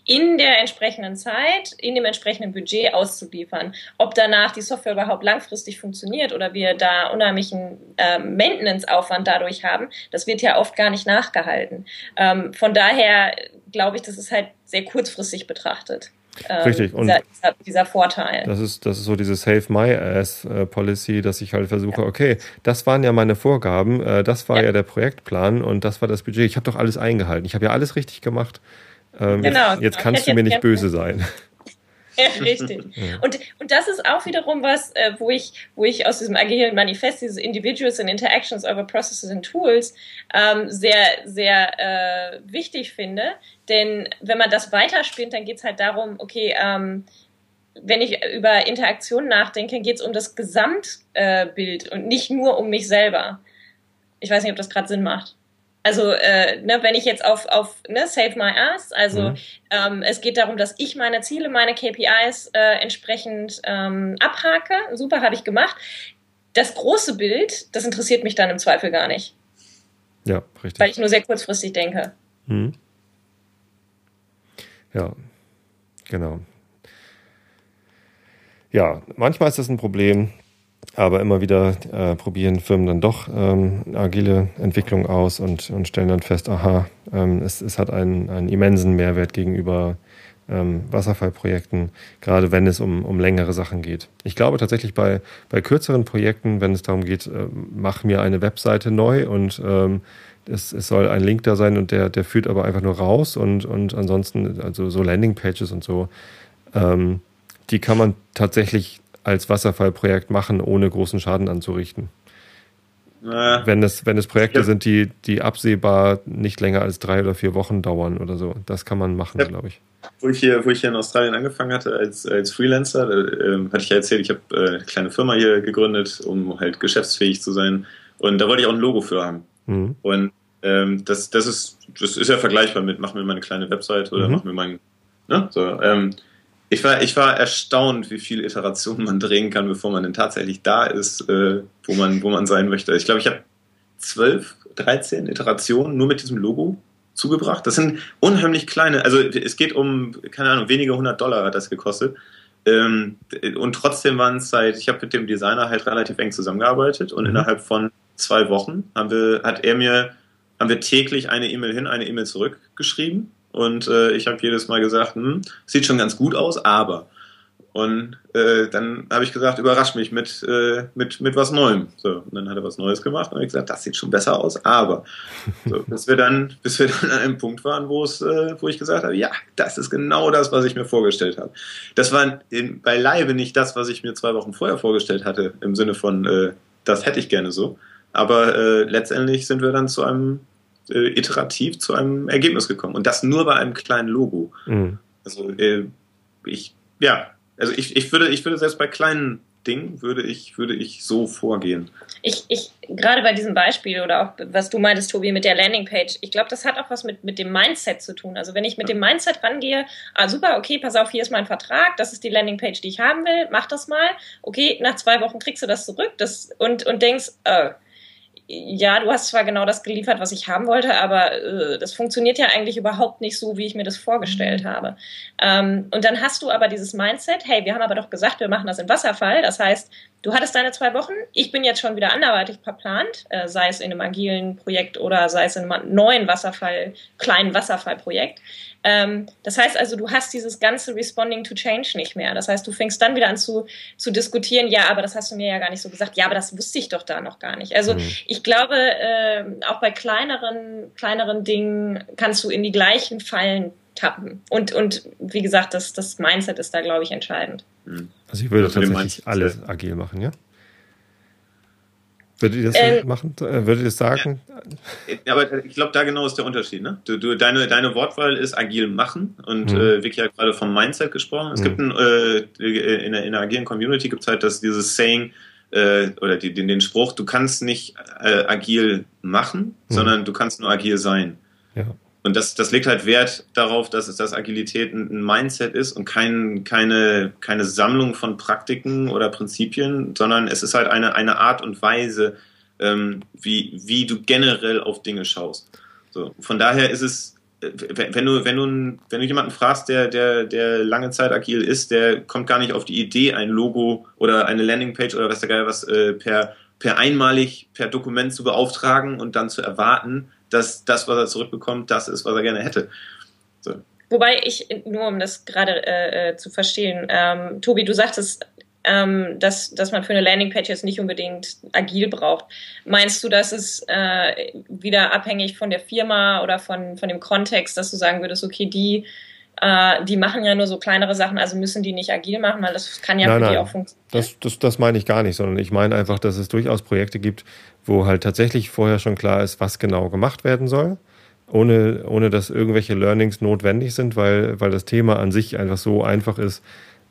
in der entsprechenden Zeit, in dem entsprechenden Budget auszuliefern. Ob danach die Software überhaupt langfristig funktioniert oder wir da unheimlichen äh, Maintenance-Aufwand dadurch haben, das wird ja oft gar nicht nachgehalten. Ähm, von daher glaube ich, das ist halt sehr kurzfristig betrachtet. Ähm, Richtig. Und dieser, dieser, dieser, Vorteil. Das ist, das ist so diese Save My Ass äh, Policy, dass ich halt versuche, okay, das waren ja meine Vorgaben, äh, das war ja. ja der Projektplan und das war das Budget. Ich habe doch alles eingehalten. Ich habe ja alles richtig gemacht. Ähm, genau, jetzt, jetzt kannst du mir nicht böse sein. Ja, richtig. Und, und das ist auch wiederum was, äh, wo, ich, wo ich aus diesem agilen Manifest, dieses Individuals and Interactions over Processes and Tools, ähm, sehr, sehr äh, wichtig finde. Denn wenn man das weiterspinnt, dann geht es halt darum, okay, ähm, wenn ich über Interaktion nachdenke, geht es um das Gesamtbild äh, und nicht nur um mich selber. Ich weiß nicht, ob das gerade Sinn macht. Also, äh, ne, wenn ich jetzt auf, auf ne, Save My Ass, also mhm. ähm, es geht darum, dass ich meine Ziele, meine KPIs äh, entsprechend ähm, abhake. Super, habe ich gemacht. Das große Bild, das interessiert mich dann im Zweifel gar nicht. Ja, richtig. Weil ich nur sehr kurzfristig denke. Mhm. Ja, genau. Ja, manchmal ist das ein Problem, aber immer wieder äh, probieren Firmen dann doch ähm, agile Entwicklung aus und, und stellen dann fest, aha, ähm, es, es hat einen, einen immensen Mehrwert gegenüber ähm, Wasserfallprojekten, gerade wenn es um, um längere Sachen geht. Ich glaube tatsächlich bei, bei kürzeren Projekten, wenn es darum geht, äh, mach mir eine Webseite neu und ähm, es, es soll ein Link da sein und der, der führt aber einfach nur raus und, und ansonsten, also so Landingpages und so, ähm, die kann man tatsächlich als Wasserfallprojekt machen, ohne großen Schaden anzurichten. Äh, wenn, es, wenn es Projekte ja. sind, die, die absehbar nicht länger als drei oder vier Wochen dauern oder so. Das kann man machen, ja. glaube ich. Wo ich, hier, wo ich hier in Australien angefangen hatte als, als Freelancer, äh, hatte ich ja erzählt, ich habe äh, eine kleine Firma hier gegründet, um halt geschäftsfähig zu sein. Und da wollte ich auch ein Logo für haben. Mhm. Und ähm, das, das, ist, das ist ja vergleichbar mit, mach mir mal eine kleine Website oder mhm. mach mir mein. Ne? So, ähm, ich war, ich war erstaunt, wie viele Iterationen man drehen kann, bevor man denn tatsächlich da ist, äh, wo, man, wo man sein möchte. Ich glaube, ich habe zwölf, dreizehn Iterationen nur mit diesem Logo zugebracht. Das sind unheimlich kleine, also es geht um, keine Ahnung, wenige hundert Dollar hat das gekostet. Ähm, und trotzdem waren es seit, ich habe mit dem Designer halt relativ eng zusammengearbeitet und mhm. innerhalb von zwei Wochen haben wir, hat er mir, haben wir täglich eine E-Mail hin, eine E-Mail zurück geschrieben und äh, ich habe jedes Mal gesagt, hm, sieht schon ganz gut aus, aber und äh, dann habe ich gesagt, überrasch mich mit, äh, mit, mit was Neuem. So, und dann hat er was Neues gemacht und habe gesagt, das sieht schon besser aus, aber so, bis wir dann, bis wir dann an einem Punkt waren, wo es, äh, wo ich gesagt habe, ja, das ist genau das, was ich mir vorgestellt habe. Das war in, beileibe nicht das, was ich mir zwei Wochen vorher vorgestellt hatte, im Sinne von, äh, das hätte ich gerne so. Aber äh, letztendlich sind wir dann zu einem äh, iterativ zu einem Ergebnis gekommen. Und das nur bei einem kleinen Logo. Mhm. Also äh, ich, ja, also ich, ich würde, ich würde selbst bei kleinen Dingen würde ich, würde ich so vorgehen. Ich, ich, gerade bei diesem Beispiel oder auch was du meintest, Tobi, mit der Landingpage, ich glaube, das hat auch was mit, mit dem Mindset zu tun. Also wenn ich mit dem Mindset rangehe, ah super, okay, pass auf, hier ist mein Vertrag, das ist die Landingpage, die ich haben will, mach das mal. Okay, nach zwei Wochen kriegst du das zurück das, und, und denkst, äh, ja, du hast zwar genau das geliefert, was ich haben wollte, aber äh, das funktioniert ja eigentlich überhaupt nicht so, wie ich mir das vorgestellt mhm. habe. Ähm, und dann hast du aber dieses Mindset, hey, wir haben aber doch gesagt, wir machen das im Wasserfall. Das heißt, du hattest deine zwei Wochen, ich bin jetzt schon wieder anderweitig verplant, äh, sei es in einem agilen Projekt oder sei es in einem neuen Wasserfall, kleinen Wasserfallprojekt. Ähm, das heißt also, du hast dieses ganze Responding to Change nicht mehr. Das heißt, du fängst dann wieder an zu, zu diskutieren, ja, aber das hast du mir ja gar nicht so gesagt, ja, aber das wusste ich doch da noch gar nicht. Also mhm. ich glaube, äh, auch bei kleineren, kleineren Dingen kannst du in die gleichen Fallen tappen. Und, und wie gesagt, das, das Mindset ist da, glaube ich, entscheidend. Mhm. Also ich würde also tatsächlich alles agil machen, ja? Würdet ihr das ähm, machen? Äh, würdet ihr das sagen? Ja, aber ich glaube, da genau ist der Unterschied. Ne? Du, du, deine, deine Wortwahl ist agil machen und mhm. äh, Vicky hat gerade vom Mindset gesprochen. Es mhm. gibt ein, äh, in, der, in der agilen Community gibt es halt das, dieses Saying äh, oder die, den, den Spruch, du kannst nicht äh, agil machen, mhm. sondern du kannst nur agil sein. Ja. Und das, das legt halt Wert darauf, dass es das Agilität ein Mindset ist und kein, keine, keine Sammlung von Praktiken oder Prinzipien, sondern es ist halt eine, eine Art und Weise, ähm, wie, wie du generell auf Dinge schaust. So, von daher ist es, wenn du, wenn du, wenn du jemanden fragst, der, der, der lange Zeit agil ist, der kommt gar nicht auf die Idee, ein Logo oder eine Landingpage oder was der Geil was äh, per, per einmalig per Dokument zu beauftragen und dann zu erwarten, dass das, was er zurückbekommt, das ist, was er gerne hätte. So. Wobei ich, nur um das gerade äh, äh, zu verstehen, ähm, Tobi, du sagtest, ähm, dass, dass man für eine Landingpage jetzt nicht unbedingt agil braucht. Meinst du, dass es äh, wieder abhängig von der Firma oder von, von dem Kontext, dass du sagen würdest, okay, die, äh, die machen ja nur so kleinere Sachen, also müssen die nicht agil machen, weil das kann ja nein, für nein, die auch funktionieren. Das, das, das meine ich gar nicht, sondern ich meine einfach, dass es durchaus Projekte gibt, wo halt tatsächlich vorher schon klar ist, was genau gemacht werden soll, ohne, ohne dass irgendwelche Learnings notwendig sind, weil, weil das Thema an sich einfach so einfach ist,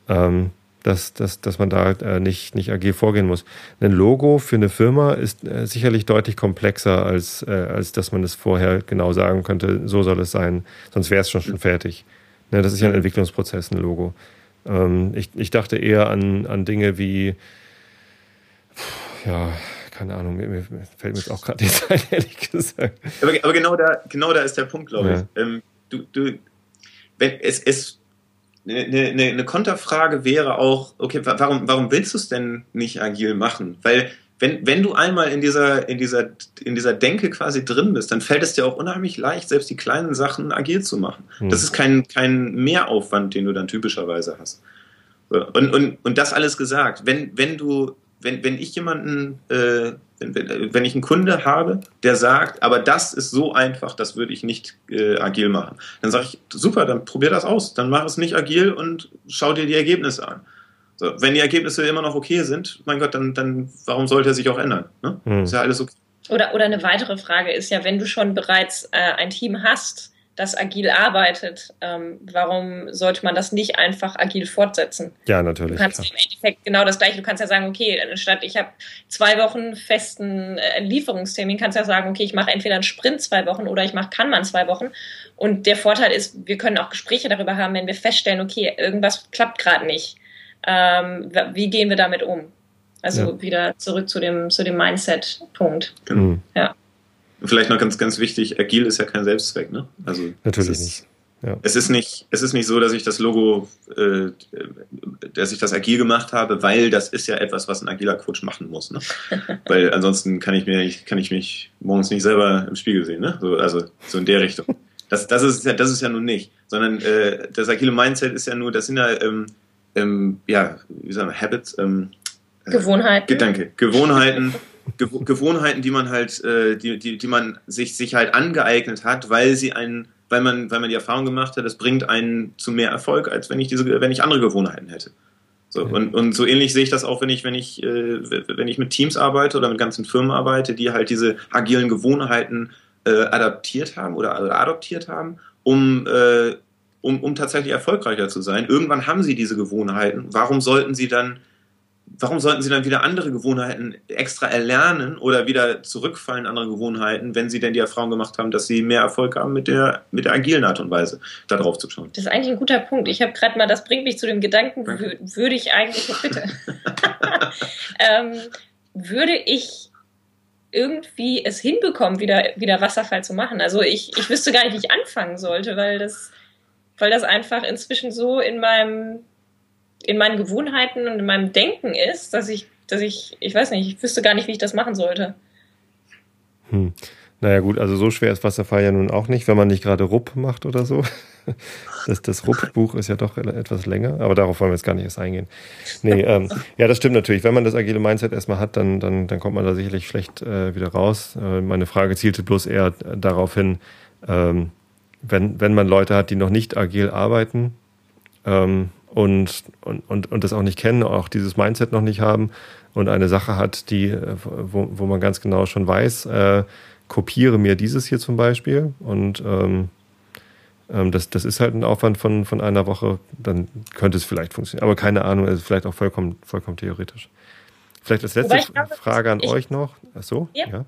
ähm, dass, dass, dass man da äh, nicht, nicht agil vorgehen muss. Ein Logo für eine Firma ist äh, sicherlich deutlich komplexer, als, äh, als dass man es vorher genau sagen könnte, so soll es sein, sonst wäre es schon, schon fertig. Ne, das ist ja ein Entwicklungsprozess, ein Logo. Ähm, ich, ich dachte eher an, an Dinge wie, ja, keine Ahnung, mir, mir fällt mir jetzt auch gerade nicht ein, ehrlich gesagt. Aber, aber, genau, da, genau da ist der Punkt, glaube ja. ich. Ähm, du, du, wenn es, es eine, eine, eine Konterfrage wäre auch, okay, warum, warum willst du es denn nicht agil machen? Weil wenn, wenn du einmal in dieser, in, dieser, in dieser Denke quasi drin bist, dann fällt es dir auch unheimlich leicht, selbst die kleinen Sachen agil zu machen. Hm. Das ist kein, kein Mehraufwand, den du dann typischerweise hast. Und, und, und das alles gesagt, wenn, wenn du wenn, wenn ich jemanden, äh, wenn, wenn ich einen Kunde habe, der sagt, aber das ist so einfach, das würde ich nicht äh, agil machen, dann sage ich, super, dann probier das aus, dann mach es nicht agil und schau dir die Ergebnisse an. So, wenn die Ergebnisse immer noch okay sind, mein Gott, dann, dann warum sollte er sich auch ändern? Ne? Hm. Ist ja alles okay. Oder, oder eine weitere Frage ist ja, wenn du schon bereits äh, ein Team hast, das agil arbeitet, ähm, warum sollte man das nicht einfach agil fortsetzen? Ja, natürlich. Du kannst klar. im Endeffekt genau das gleiche. Du kannst ja sagen, okay, anstatt ich habe zwei Wochen festen äh, Lieferungstermin, kannst du ja sagen, okay, ich mache entweder einen Sprint zwei Wochen oder ich mache Kanban zwei Wochen. Und der Vorteil ist, wir können auch Gespräche darüber haben, wenn wir feststellen, okay, irgendwas klappt gerade nicht. Ähm, wie gehen wir damit um? Also ja. wieder zurück zu dem, zu dem Mindset-Punkt. Genau. Ja. Vielleicht noch ganz, ganz wichtig, agil ist ja kein Selbstzweck, ne? Also Natürlich ist, nicht. Ja. Es, ist nicht, es ist nicht so, dass ich das Logo, äh, dass ich das agil gemacht habe, weil das ist ja etwas, was ein agiler Coach machen muss. Ne? weil ansonsten kann ich, mir, kann ich mich morgens nicht selber im Spiegel sehen. Ne? So, also so in der Richtung. Das, das, ist, ja, das ist ja nun nicht. Sondern äh, das agile Mindset ist ja nur, das sind ja, ähm, ähm, ja wie sagen wir, Habits, ähm, äh, Gewohnheiten. Gedanke. Gewohnheiten, Gew Gewohnheiten, die man halt, äh, die, die, die man sich, sich halt angeeignet hat, weil sie einen, weil man, weil man die Erfahrung gemacht hat, das bringt einen zu mehr Erfolg, als wenn ich diese, wenn ich andere Gewohnheiten hätte. So, ja. und, und so ähnlich sehe ich das auch, wenn ich, wenn ich, äh, wenn ich mit Teams arbeite oder mit ganzen Firmen arbeite, die halt diese agilen Gewohnheiten äh, adaptiert haben oder adoptiert haben, um, äh, um, um tatsächlich erfolgreicher zu sein. Irgendwann haben sie diese Gewohnheiten. Warum sollten sie dann warum sollten sie dann wieder andere Gewohnheiten extra erlernen oder wieder zurückfallen in andere Gewohnheiten, wenn sie denn die Erfahrung gemacht haben, dass sie mehr Erfolg haben mit der, mit der agilen Art und Weise, da drauf zu schauen? Das ist eigentlich ein guter Punkt. Ich habe gerade mal, das bringt mich zu dem Gedanken, würde ich eigentlich, bitte, ähm, würde ich irgendwie es hinbekommen, wieder, wieder Wasserfall zu machen. Also ich, ich wüsste gar nicht, wie ich anfangen sollte, weil das, weil das einfach inzwischen so in meinem in meinen Gewohnheiten und in meinem Denken ist, dass ich, dass ich, ich weiß nicht, ich wüsste gar nicht, wie ich das machen sollte. Hm. Naja gut, also so schwer ist Wasserfall ja nun auch nicht, wenn man nicht gerade Rupp macht oder so. Das, das Rupp-Buch ist ja doch etwas länger, aber darauf wollen wir jetzt gar nicht erst eingehen. Nee, ähm, ja, das stimmt natürlich. Wenn man das agile Mindset erstmal hat, dann, dann, dann kommt man da sicherlich schlecht äh, wieder raus. Äh, meine Frage zielte bloß eher darauf hin, ähm, wenn, wenn man Leute hat, die noch nicht agil arbeiten, ähm, und, und, und, und das auch nicht kennen, auch dieses Mindset noch nicht haben und eine Sache hat, die, äh, wo, wo man ganz genau schon weiß, äh, kopiere mir dieses hier zum Beispiel und ähm, ähm, das, das ist halt ein Aufwand von, von einer Woche, dann könnte es vielleicht funktionieren. Aber keine Ahnung, also vielleicht auch vollkommen, vollkommen theoretisch. Vielleicht als letzte glaube, Frage an euch noch. Ach so, ja. ja.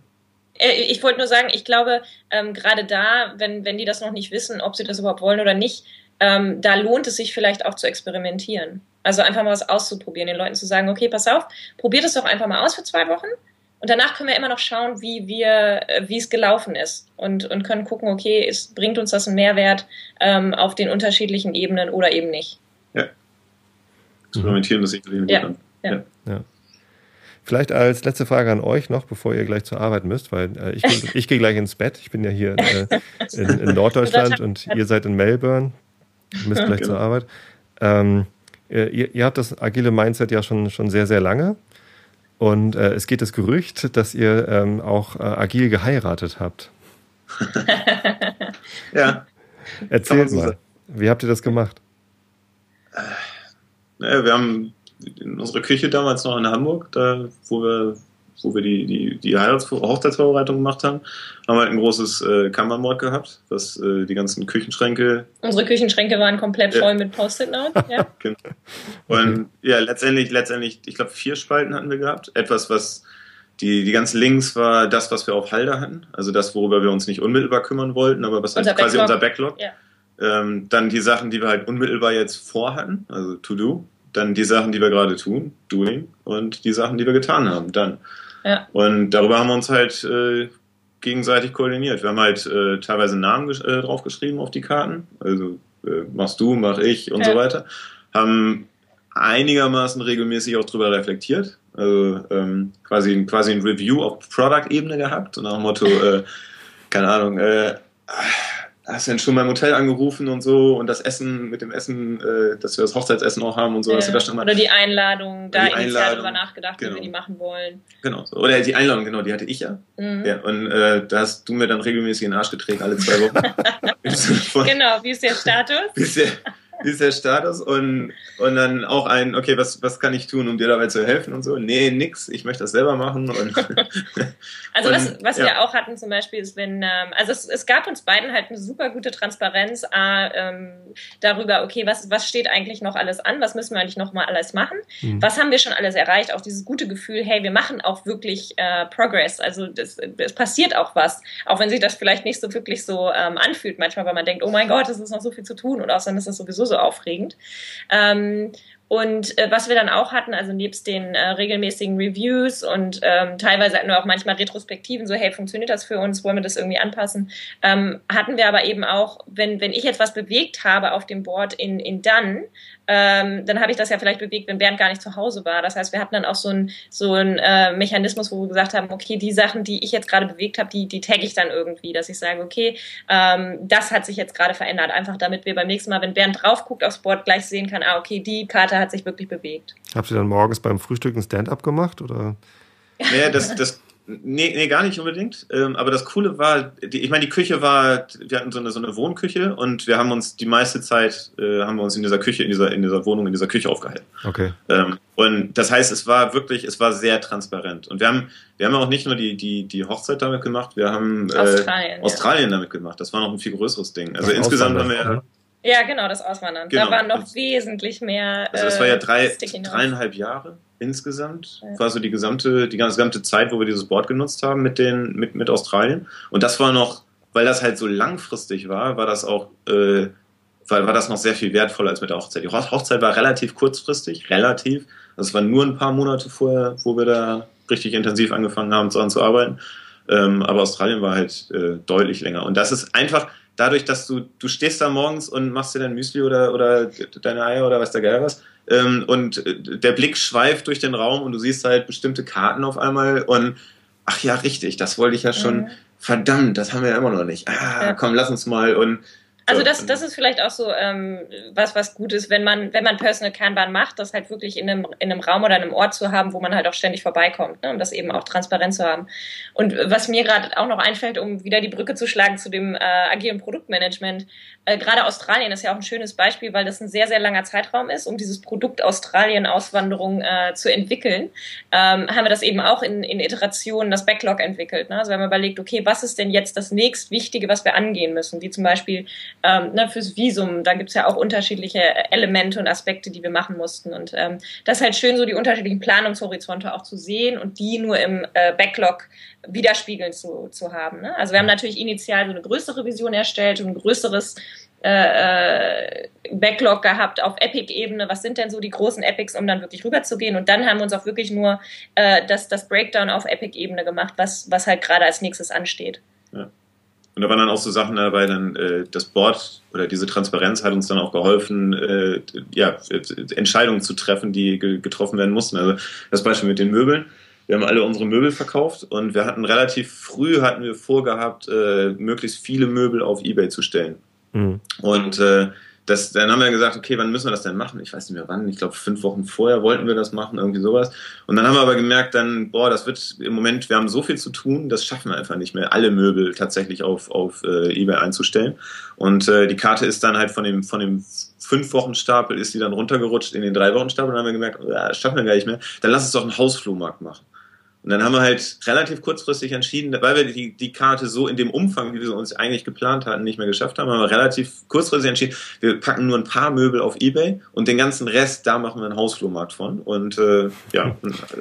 Äh, ich wollte nur sagen, ich glaube, ähm, gerade da, wenn, wenn die das noch nicht wissen, ob sie das überhaupt wollen oder nicht, ähm, da lohnt es sich vielleicht auch zu experimentieren. Also einfach mal was auszuprobieren, den Leuten zu sagen, okay, pass auf, probiert es doch einfach mal aus für zwei Wochen und danach können wir immer noch schauen, wie wir, äh, wie es gelaufen ist und, und können gucken, okay, ist, bringt uns das einen Mehrwert ähm, auf den unterschiedlichen Ebenen oder eben nicht. Ja. Experimentieren, das ich ja. Ja. ja. ja. Vielleicht als letzte Frage an euch noch, bevor ihr gleich zur Arbeit müsst, weil äh, ich, ich gehe gleich ins Bett. Ich bin ja hier äh, in, in Norddeutschland und ihr seid in Melbourne müsst gleich genau. zur Arbeit. Ähm, ihr, ihr, habt das agile Mindset ja schon, schon sehr, sehr lange. Und äh, es geht das Gerücht, dass ihr ähm, auch äh, agil geheiratet habt. ja. Erzählt mal, wie habt ihr das gemacht? Naja, wir haben in unserer Küche damals noch in Hamburg, da wo wir wo wir die, die, die Heirats Hochzeitsvorbereitung gemacht haben, haben wir halt ein großes äh, Kanban-Board gehabt, das äh, die ganzen Küchenschränke. Unsere Küchenschränke waren komplett ja. voll mit Post-it-Notes, ja. genau. Und ja, letztendlich, letztendlich, ich glaube, vier Spalten hatten wir gehabt. Etwas, was die, die ganz links war das, was wir auf Halde hatten, also das, worüber wir uns nicht unmittelbar kümmern wollten, aber was halt unser quasi Backlog. unser Backlog. Ja. Ähm, dann die Sachen, die wir halt unmittelbar jetzt vorhatten, also to do. Dann die Sachen, die wir gerade tun, doing. Und die Sachen, die wir getan haben, dann. Ja. Und darüber haben wir uns halt äh, gegenseitig koordiniert. Wir haben halt äh, teilweise Namen äh, draufgeschrieben auf die Karten. Also äh, machst du, mach ich und ja. so weiter. Haben einigermaßen regelmäßig auch drüber reflektiert. Also ähm, quasi, quasi ein Review auf Product-Ebene gehabt und nach dem Motto, äh, keine Ahnung, äh, hast du denn schon beim Hotel angerufen und so und das Essen mit dem Essen, äh, dass wir das Hochzeitsessen auch haben und so, ja. dass wir da schon mal Oder die Einladung, da initial drüber nachgedacht, genau. wie wir die machen wollen. Genau, so. oder die Einladung, genau, die hatte ich ja. Mhm. ja und äh, da hast du mir dann regelmäßig in den Arsch getreten, alle zwei Wochen. genau, wie ist der Status? ist der, ist der Status und, und dann auch ein, okay, was, was kann ich tun, um dir dabei zu helfen und so? Nee, nix, ich möchte das selber machen. Und, also und, was, was ja. wir auch hatten zum Beispiel ist, wenn, ähm, also es, es gab uns beiden halt eine super gute Transparenz äh, ähm, darüber, okay, was, was steht eigentlich noch alles an, was müssen wir eigentlich noch mal alles machen, mhm. was haben wir schon alles erreicht, auch dieses gute Gefühl, hey, wir machen auch wirklich äh, Progress, also es passiert auch was, auch wenn sich das vielleicht nicht so wirklich so ähm, anfühlt manchmal, weil man denkt, oh mein Gott, es ist noch so viel zu tun und außerdem ist das sowieso so aufregend. Ähm, Und äh, was wir dann auch hatten, also nebst den äh, regelmäßigen Reviews und ähm, teilweise hatten wir auch manchmal Retrospektiven, so hey, funktioniert das für uns, wollen wir das irgendwie anpassen, ähm, hatten wir aber eben auch, wenn, wenn ich jetzt was bewegt habe auf dem Board in, in Done, ähm, dann habe ich das ja vielleicht bewegt, wenn Bernd gar nicht zu Hause war. Das heißt, wir hatten dann auch so einen so ein, äh, Mechanismus, wo wir gesagt haben, okay, die Sachen, die ich jetzt gerade bewegt habe, die, die tagge ich dann irgendwie, dass ich sage, okay, ähm, das hat sich jetzt gerade verändert. Einfach damit wir beim nächsten Mal, wenn Bernd drauf guckt aufs Board, gleich sehen kann, ah, okay, die Karte hat sich wirklich bewegt. Habt ihr dann morgens beim Frühstück ein Stand-up gemacht? Oder? Naja, das, das Nee, nee, gar nicht unbedingt. Ähm, aber das Coole war, die, ich meine, die Küche war, wir hatten so eine, so eine Wohnküche und wir haben uns die meiste Zeit, äh, haben wir uns in dieser Küche, in dieser, in dieser Wohnung, in dieser Küche aufgehalten. Okay. Ähm, und das heißt, es war wirklich, es war sehr transparent. Und wir haben, wir haben auch nicht nur die, die, die Hochzeit damit gemacht, wir haben äh, Australien, Australien ja. damit gemacht. Das war noch ein viel größeres Ding. Also insgesamt haben wir, ja, genau, das Auswandern. Genau. Da waren noch wesentlich mehr. Also das war ja äh, drei, dreieinhalb Jahre insgesamt. Ja. War so die gesamte, die ganze, gesamte Zeit, wo wir dieses Board genutzt haben mit den, mit, mit Australien. Und das war noch, weil das halt so langfristig war, war das auch, äh, war, war das noch sehr viel wertvoller als mit der Hochzeit. Die Hochzeit war relativ kurzfristig, relativ. Das war nur ein paar Monate vorher, wo wir da richtig intensiv angefangen haben, daran zu arbeiten. Ähm, aber Australien war halt äh, deutlich länger. Und das ist einfach, dadurch, dass du, du stehst da morgens und machst dir dein Müsli oder, oder deine Eier oder was der Geil was, ähm, und äh, der Blick schweift durch den Raum und du siehst halt bestimmte Karten auf einmal und ach ja, richtig, das wollte ich ja schon, mhm. verdammt, das haben wir ja immer noch nicht. Ah, ja. komm, lass uns mal und also das, das ist vielleicht auch so ähm, was, was gut ist, wenn man, wenn man Personal Kanban macht, das halt wirklich in einem, in einem Raum oder einem Ort zu haben, wo man halt auch ständig vorbeikommt, ne, um das eben auch transparent zu haben. Und was mir gerade auch noch einfällt, um wieder die Brücke zu schlagen zu dem äh, agilen Produktmanagement, äh, gerade Australien ist ja auch ein schönes Beispiel, weil das ein sehr, sehr langer Zeitraum ist, um dieses Produkt Australien-Auswanderung äh, zu entwickeln, ähm, haben wir das eben auch in, in Iterationen, das Backlog entwickelt. Ne? Also wir haben überlegt, okay, was ist denn jetzt das nächst Wichtige, was wir angehen müssen, wie zum Beispiel ähm, ne, fürs Visum, da gibt's ja auch unterschiedliche Elemente und Aspekte, die wir machen mussten. Und ähm, das ist halt schön, so die unterschiedlichen Planungshorizonte auch zu sehen und die nur im äh, Backlog widerspiegeln zu, zu haben. Ne? Also wir haben natürlich initial so eine größere Vision erstellt und ein größeres äh, äh, Backlog gehabt auf Epic-Ebene, was sind denn so die großen Epics, um dann wirklich rüberzugehen. Und dann haben wir uns auch wirklich nur äh, das, das Breakdown auf Epic-Ebene gemacht, was, was halt gerade als nächstes ansteht. Ja. Und da waren dann auch so Sachen dabei, dann äh, das Board oder diese Transparenz hat uns dann auch geholfen, äh, ja, Entscheidungen zu treffen, die ge getroffen werden mussten. Also das Beispiel mit den Möbeln. Wir haben alle unsere Möbel verkauft und wir hatten relativ früh hatten wir vorgehabt, äh, möglichst viele Möbel auf eBay zu stellen. Mhm. Und äh, das, dann haben wir gesagt, okay, wann müssen wir das denn machen? Ich weiß nicht mehr wann. Ich glaube, fünf Wochen vorher wollten wir das machen, irgendwie sowas. Und dann haben wir aber gemerkt, dann, boah, das wird im Moment, wir haben so viel zu tun, das schaffen wir einfach nicht mehr, alle Möbel tatsächlich auf, auf äh, eBay einzustellen. Und äh, die Karte ist dann halt von dem, von dem fünf Wochen Stapel ist die dann runtergerutscht in den drei Wochen Stapel und dann haben wir gemerkt, ja, das schaffen wir gar nicht mehr. Dann lass uns doch einen Hausflohmarkt machen. Und dann haben wir halt relativ kurzfristig entschieden, weil wir die, die Karte so in dem Umfang, wie wir uns eigentlich geplant hatten, nicht mehr geschafft haben, haben wir relativ kurzfristig entschieden, wir packen nur ein paar Möbel auf Ebay und den ganzen Rest, da machen wir einen Hausflohmarkt von. Und äh, ja,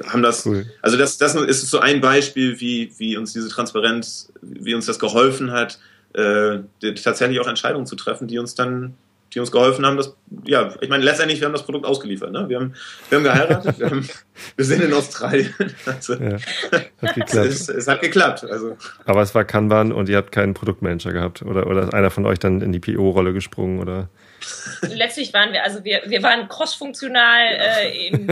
haben das, cool. also das, das ist so ein Beispiel, wie, wie uns diese Transparenz, wie uns das geholfen hat, äh, tatsächlich auch Entscheidungen zu treffen, die uns dann die uns geholfen haben, das, ja, ich meine, letztendlich, wir haben das Produkt ausgeliefert, ne? Wir haben, wir haben geheiratet, wir, haben, wir sind in Australien. Also, ja, hat geklappt. Es, es, hat geklappt. Also. Aber es war Kanban und ihr habt keinen Produktmanager gehabt oder, oder ist einer von euch dann in die PO-Rolle gesprungen oder? Letztlich waren wir, also wir, wir waren crossfunktional äh, in,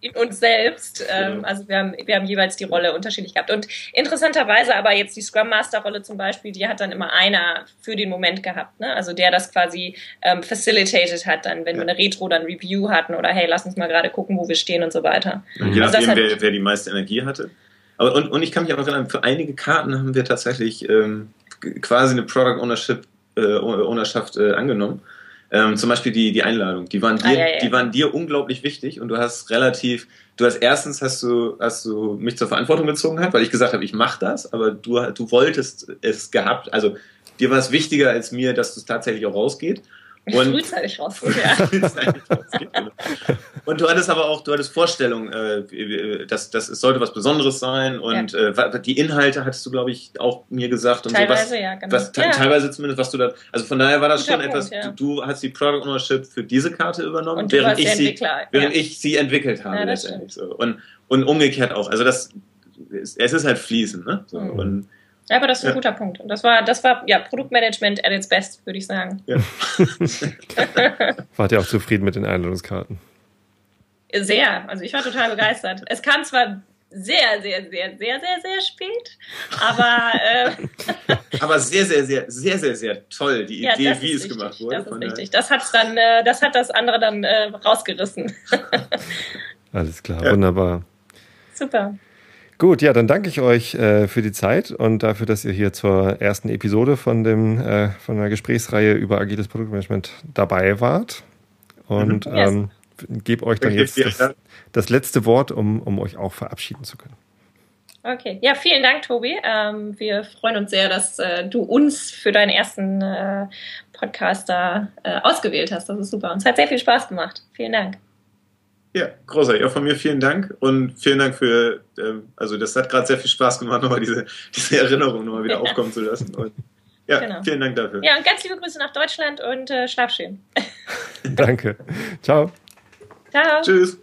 in uns selbst. Ähm, genau. Also wir haben, wir haben jeweils die Rolle unterschiedlich gehabt. Und interessanterweise aber jetzt die Scrum Master Rolle zum Beispiel, die hat dann immer einer für den Moment gehabt. Ne? Also der das quasi ähm, facilitated hat, dann, wenn ja. wir eine Retro dann Review hatten oder hey, lass uns mal gerade gucken, wo wir stehen und so weiter. Je nachdem, also wer, wer die meiste Energie hatte. Aber, und, und ich kann mich auch erinnern, für einige Karten haben wir tatsächlich ähm, quasi eine Product Ownership äh, Ownerschaft äh, angenommen ähm, zum Beispiel die, die Einladung, die waren, dir, ah, ja, ja. die waren dir unglaublich wichtig und du hast relativ, du hast erstens hast du, hast du mich zur Verantwortung gezogen, halt, weil ich gesagt habe, ich mache das, aber du, du wolltest es gehabt, also dir war es wichtiger als mir, dass es tatsächlich auch rausgeht. Und frühzeitig rausgeht, ja. frühzeitig rausgeht, genau. und du hattest aber auch, du hattest Vorstellungen, äh, dass, dass es sollte was Besonderes sein und ja. äh, die Inhalte hattest du, glaube ich, auch mir gesagt und teilweise, so was, ja, genau. was ja. teilweise zumindest, was du da, also von daher war das Guter schon Punkt, etwas, ja. du, du, hast die Product Ownership für diese Karte übernommen, während ich sie, während ich sie entwickelt habe letztendlich so und und umgekehrt auch, also das, es ist halt fließen, ne? So, mhm. und ja, aber das ist ein ja. guter Punkt. Und das war, das war ja Produktmanagement at its best, würde ich sagen. Ja. Wart ihr auch zufrieden mit den Einladungskarten? Sehr. Also ich war total begeistert. Es kam zwar sehr, sehr, sehr, sehr, sehr, sehr spät. Aber, äh, aber sehr, sehr, sehr, sehr, sehr, sehr toll, die Idee, ja, wie es richtig, gemacht wurde. Das ist richtig. Das hat dann, äh, das hat das andere dann äh, rausgerissen. Alles klar, ja. wunderbar. Super. Gut, ja, dann danke ich euch äh, für die Zeit und dafür, dass ihr hier zur ersten Episode von dem äh, von der Gesprächsreihe über agiles Produktmanagement dabei wart. Und mhm. yes. ähm, gebe euch dann jetzt das, das, letzte Wort, um, um euch auch verabschieden zu können. Okay, ja, vielen Dank, Tobi. Ähm, wir freuen uns sehr, dass äh, du uns für deinen ersten äh, Podcast da äh, ausgewählt hast. Das ist super. Uns hat sehr viel Spaß gemacht. Vielen Dank. Ja, großartig. Auch von mir vielen Dank und vielen Dank für, ähm, also das hat gerade sehr viel Spaß gemacht, nochmal diese, diese Erinnerung nochmal wieder ja. aufkommen zu lassen. Und ja, genau. vielen Dank dafür. Ja, und ganz liebe Grüße nach Deutschland und äh, schlaf schön. Danke. Ciao. Ciao. Tschüss.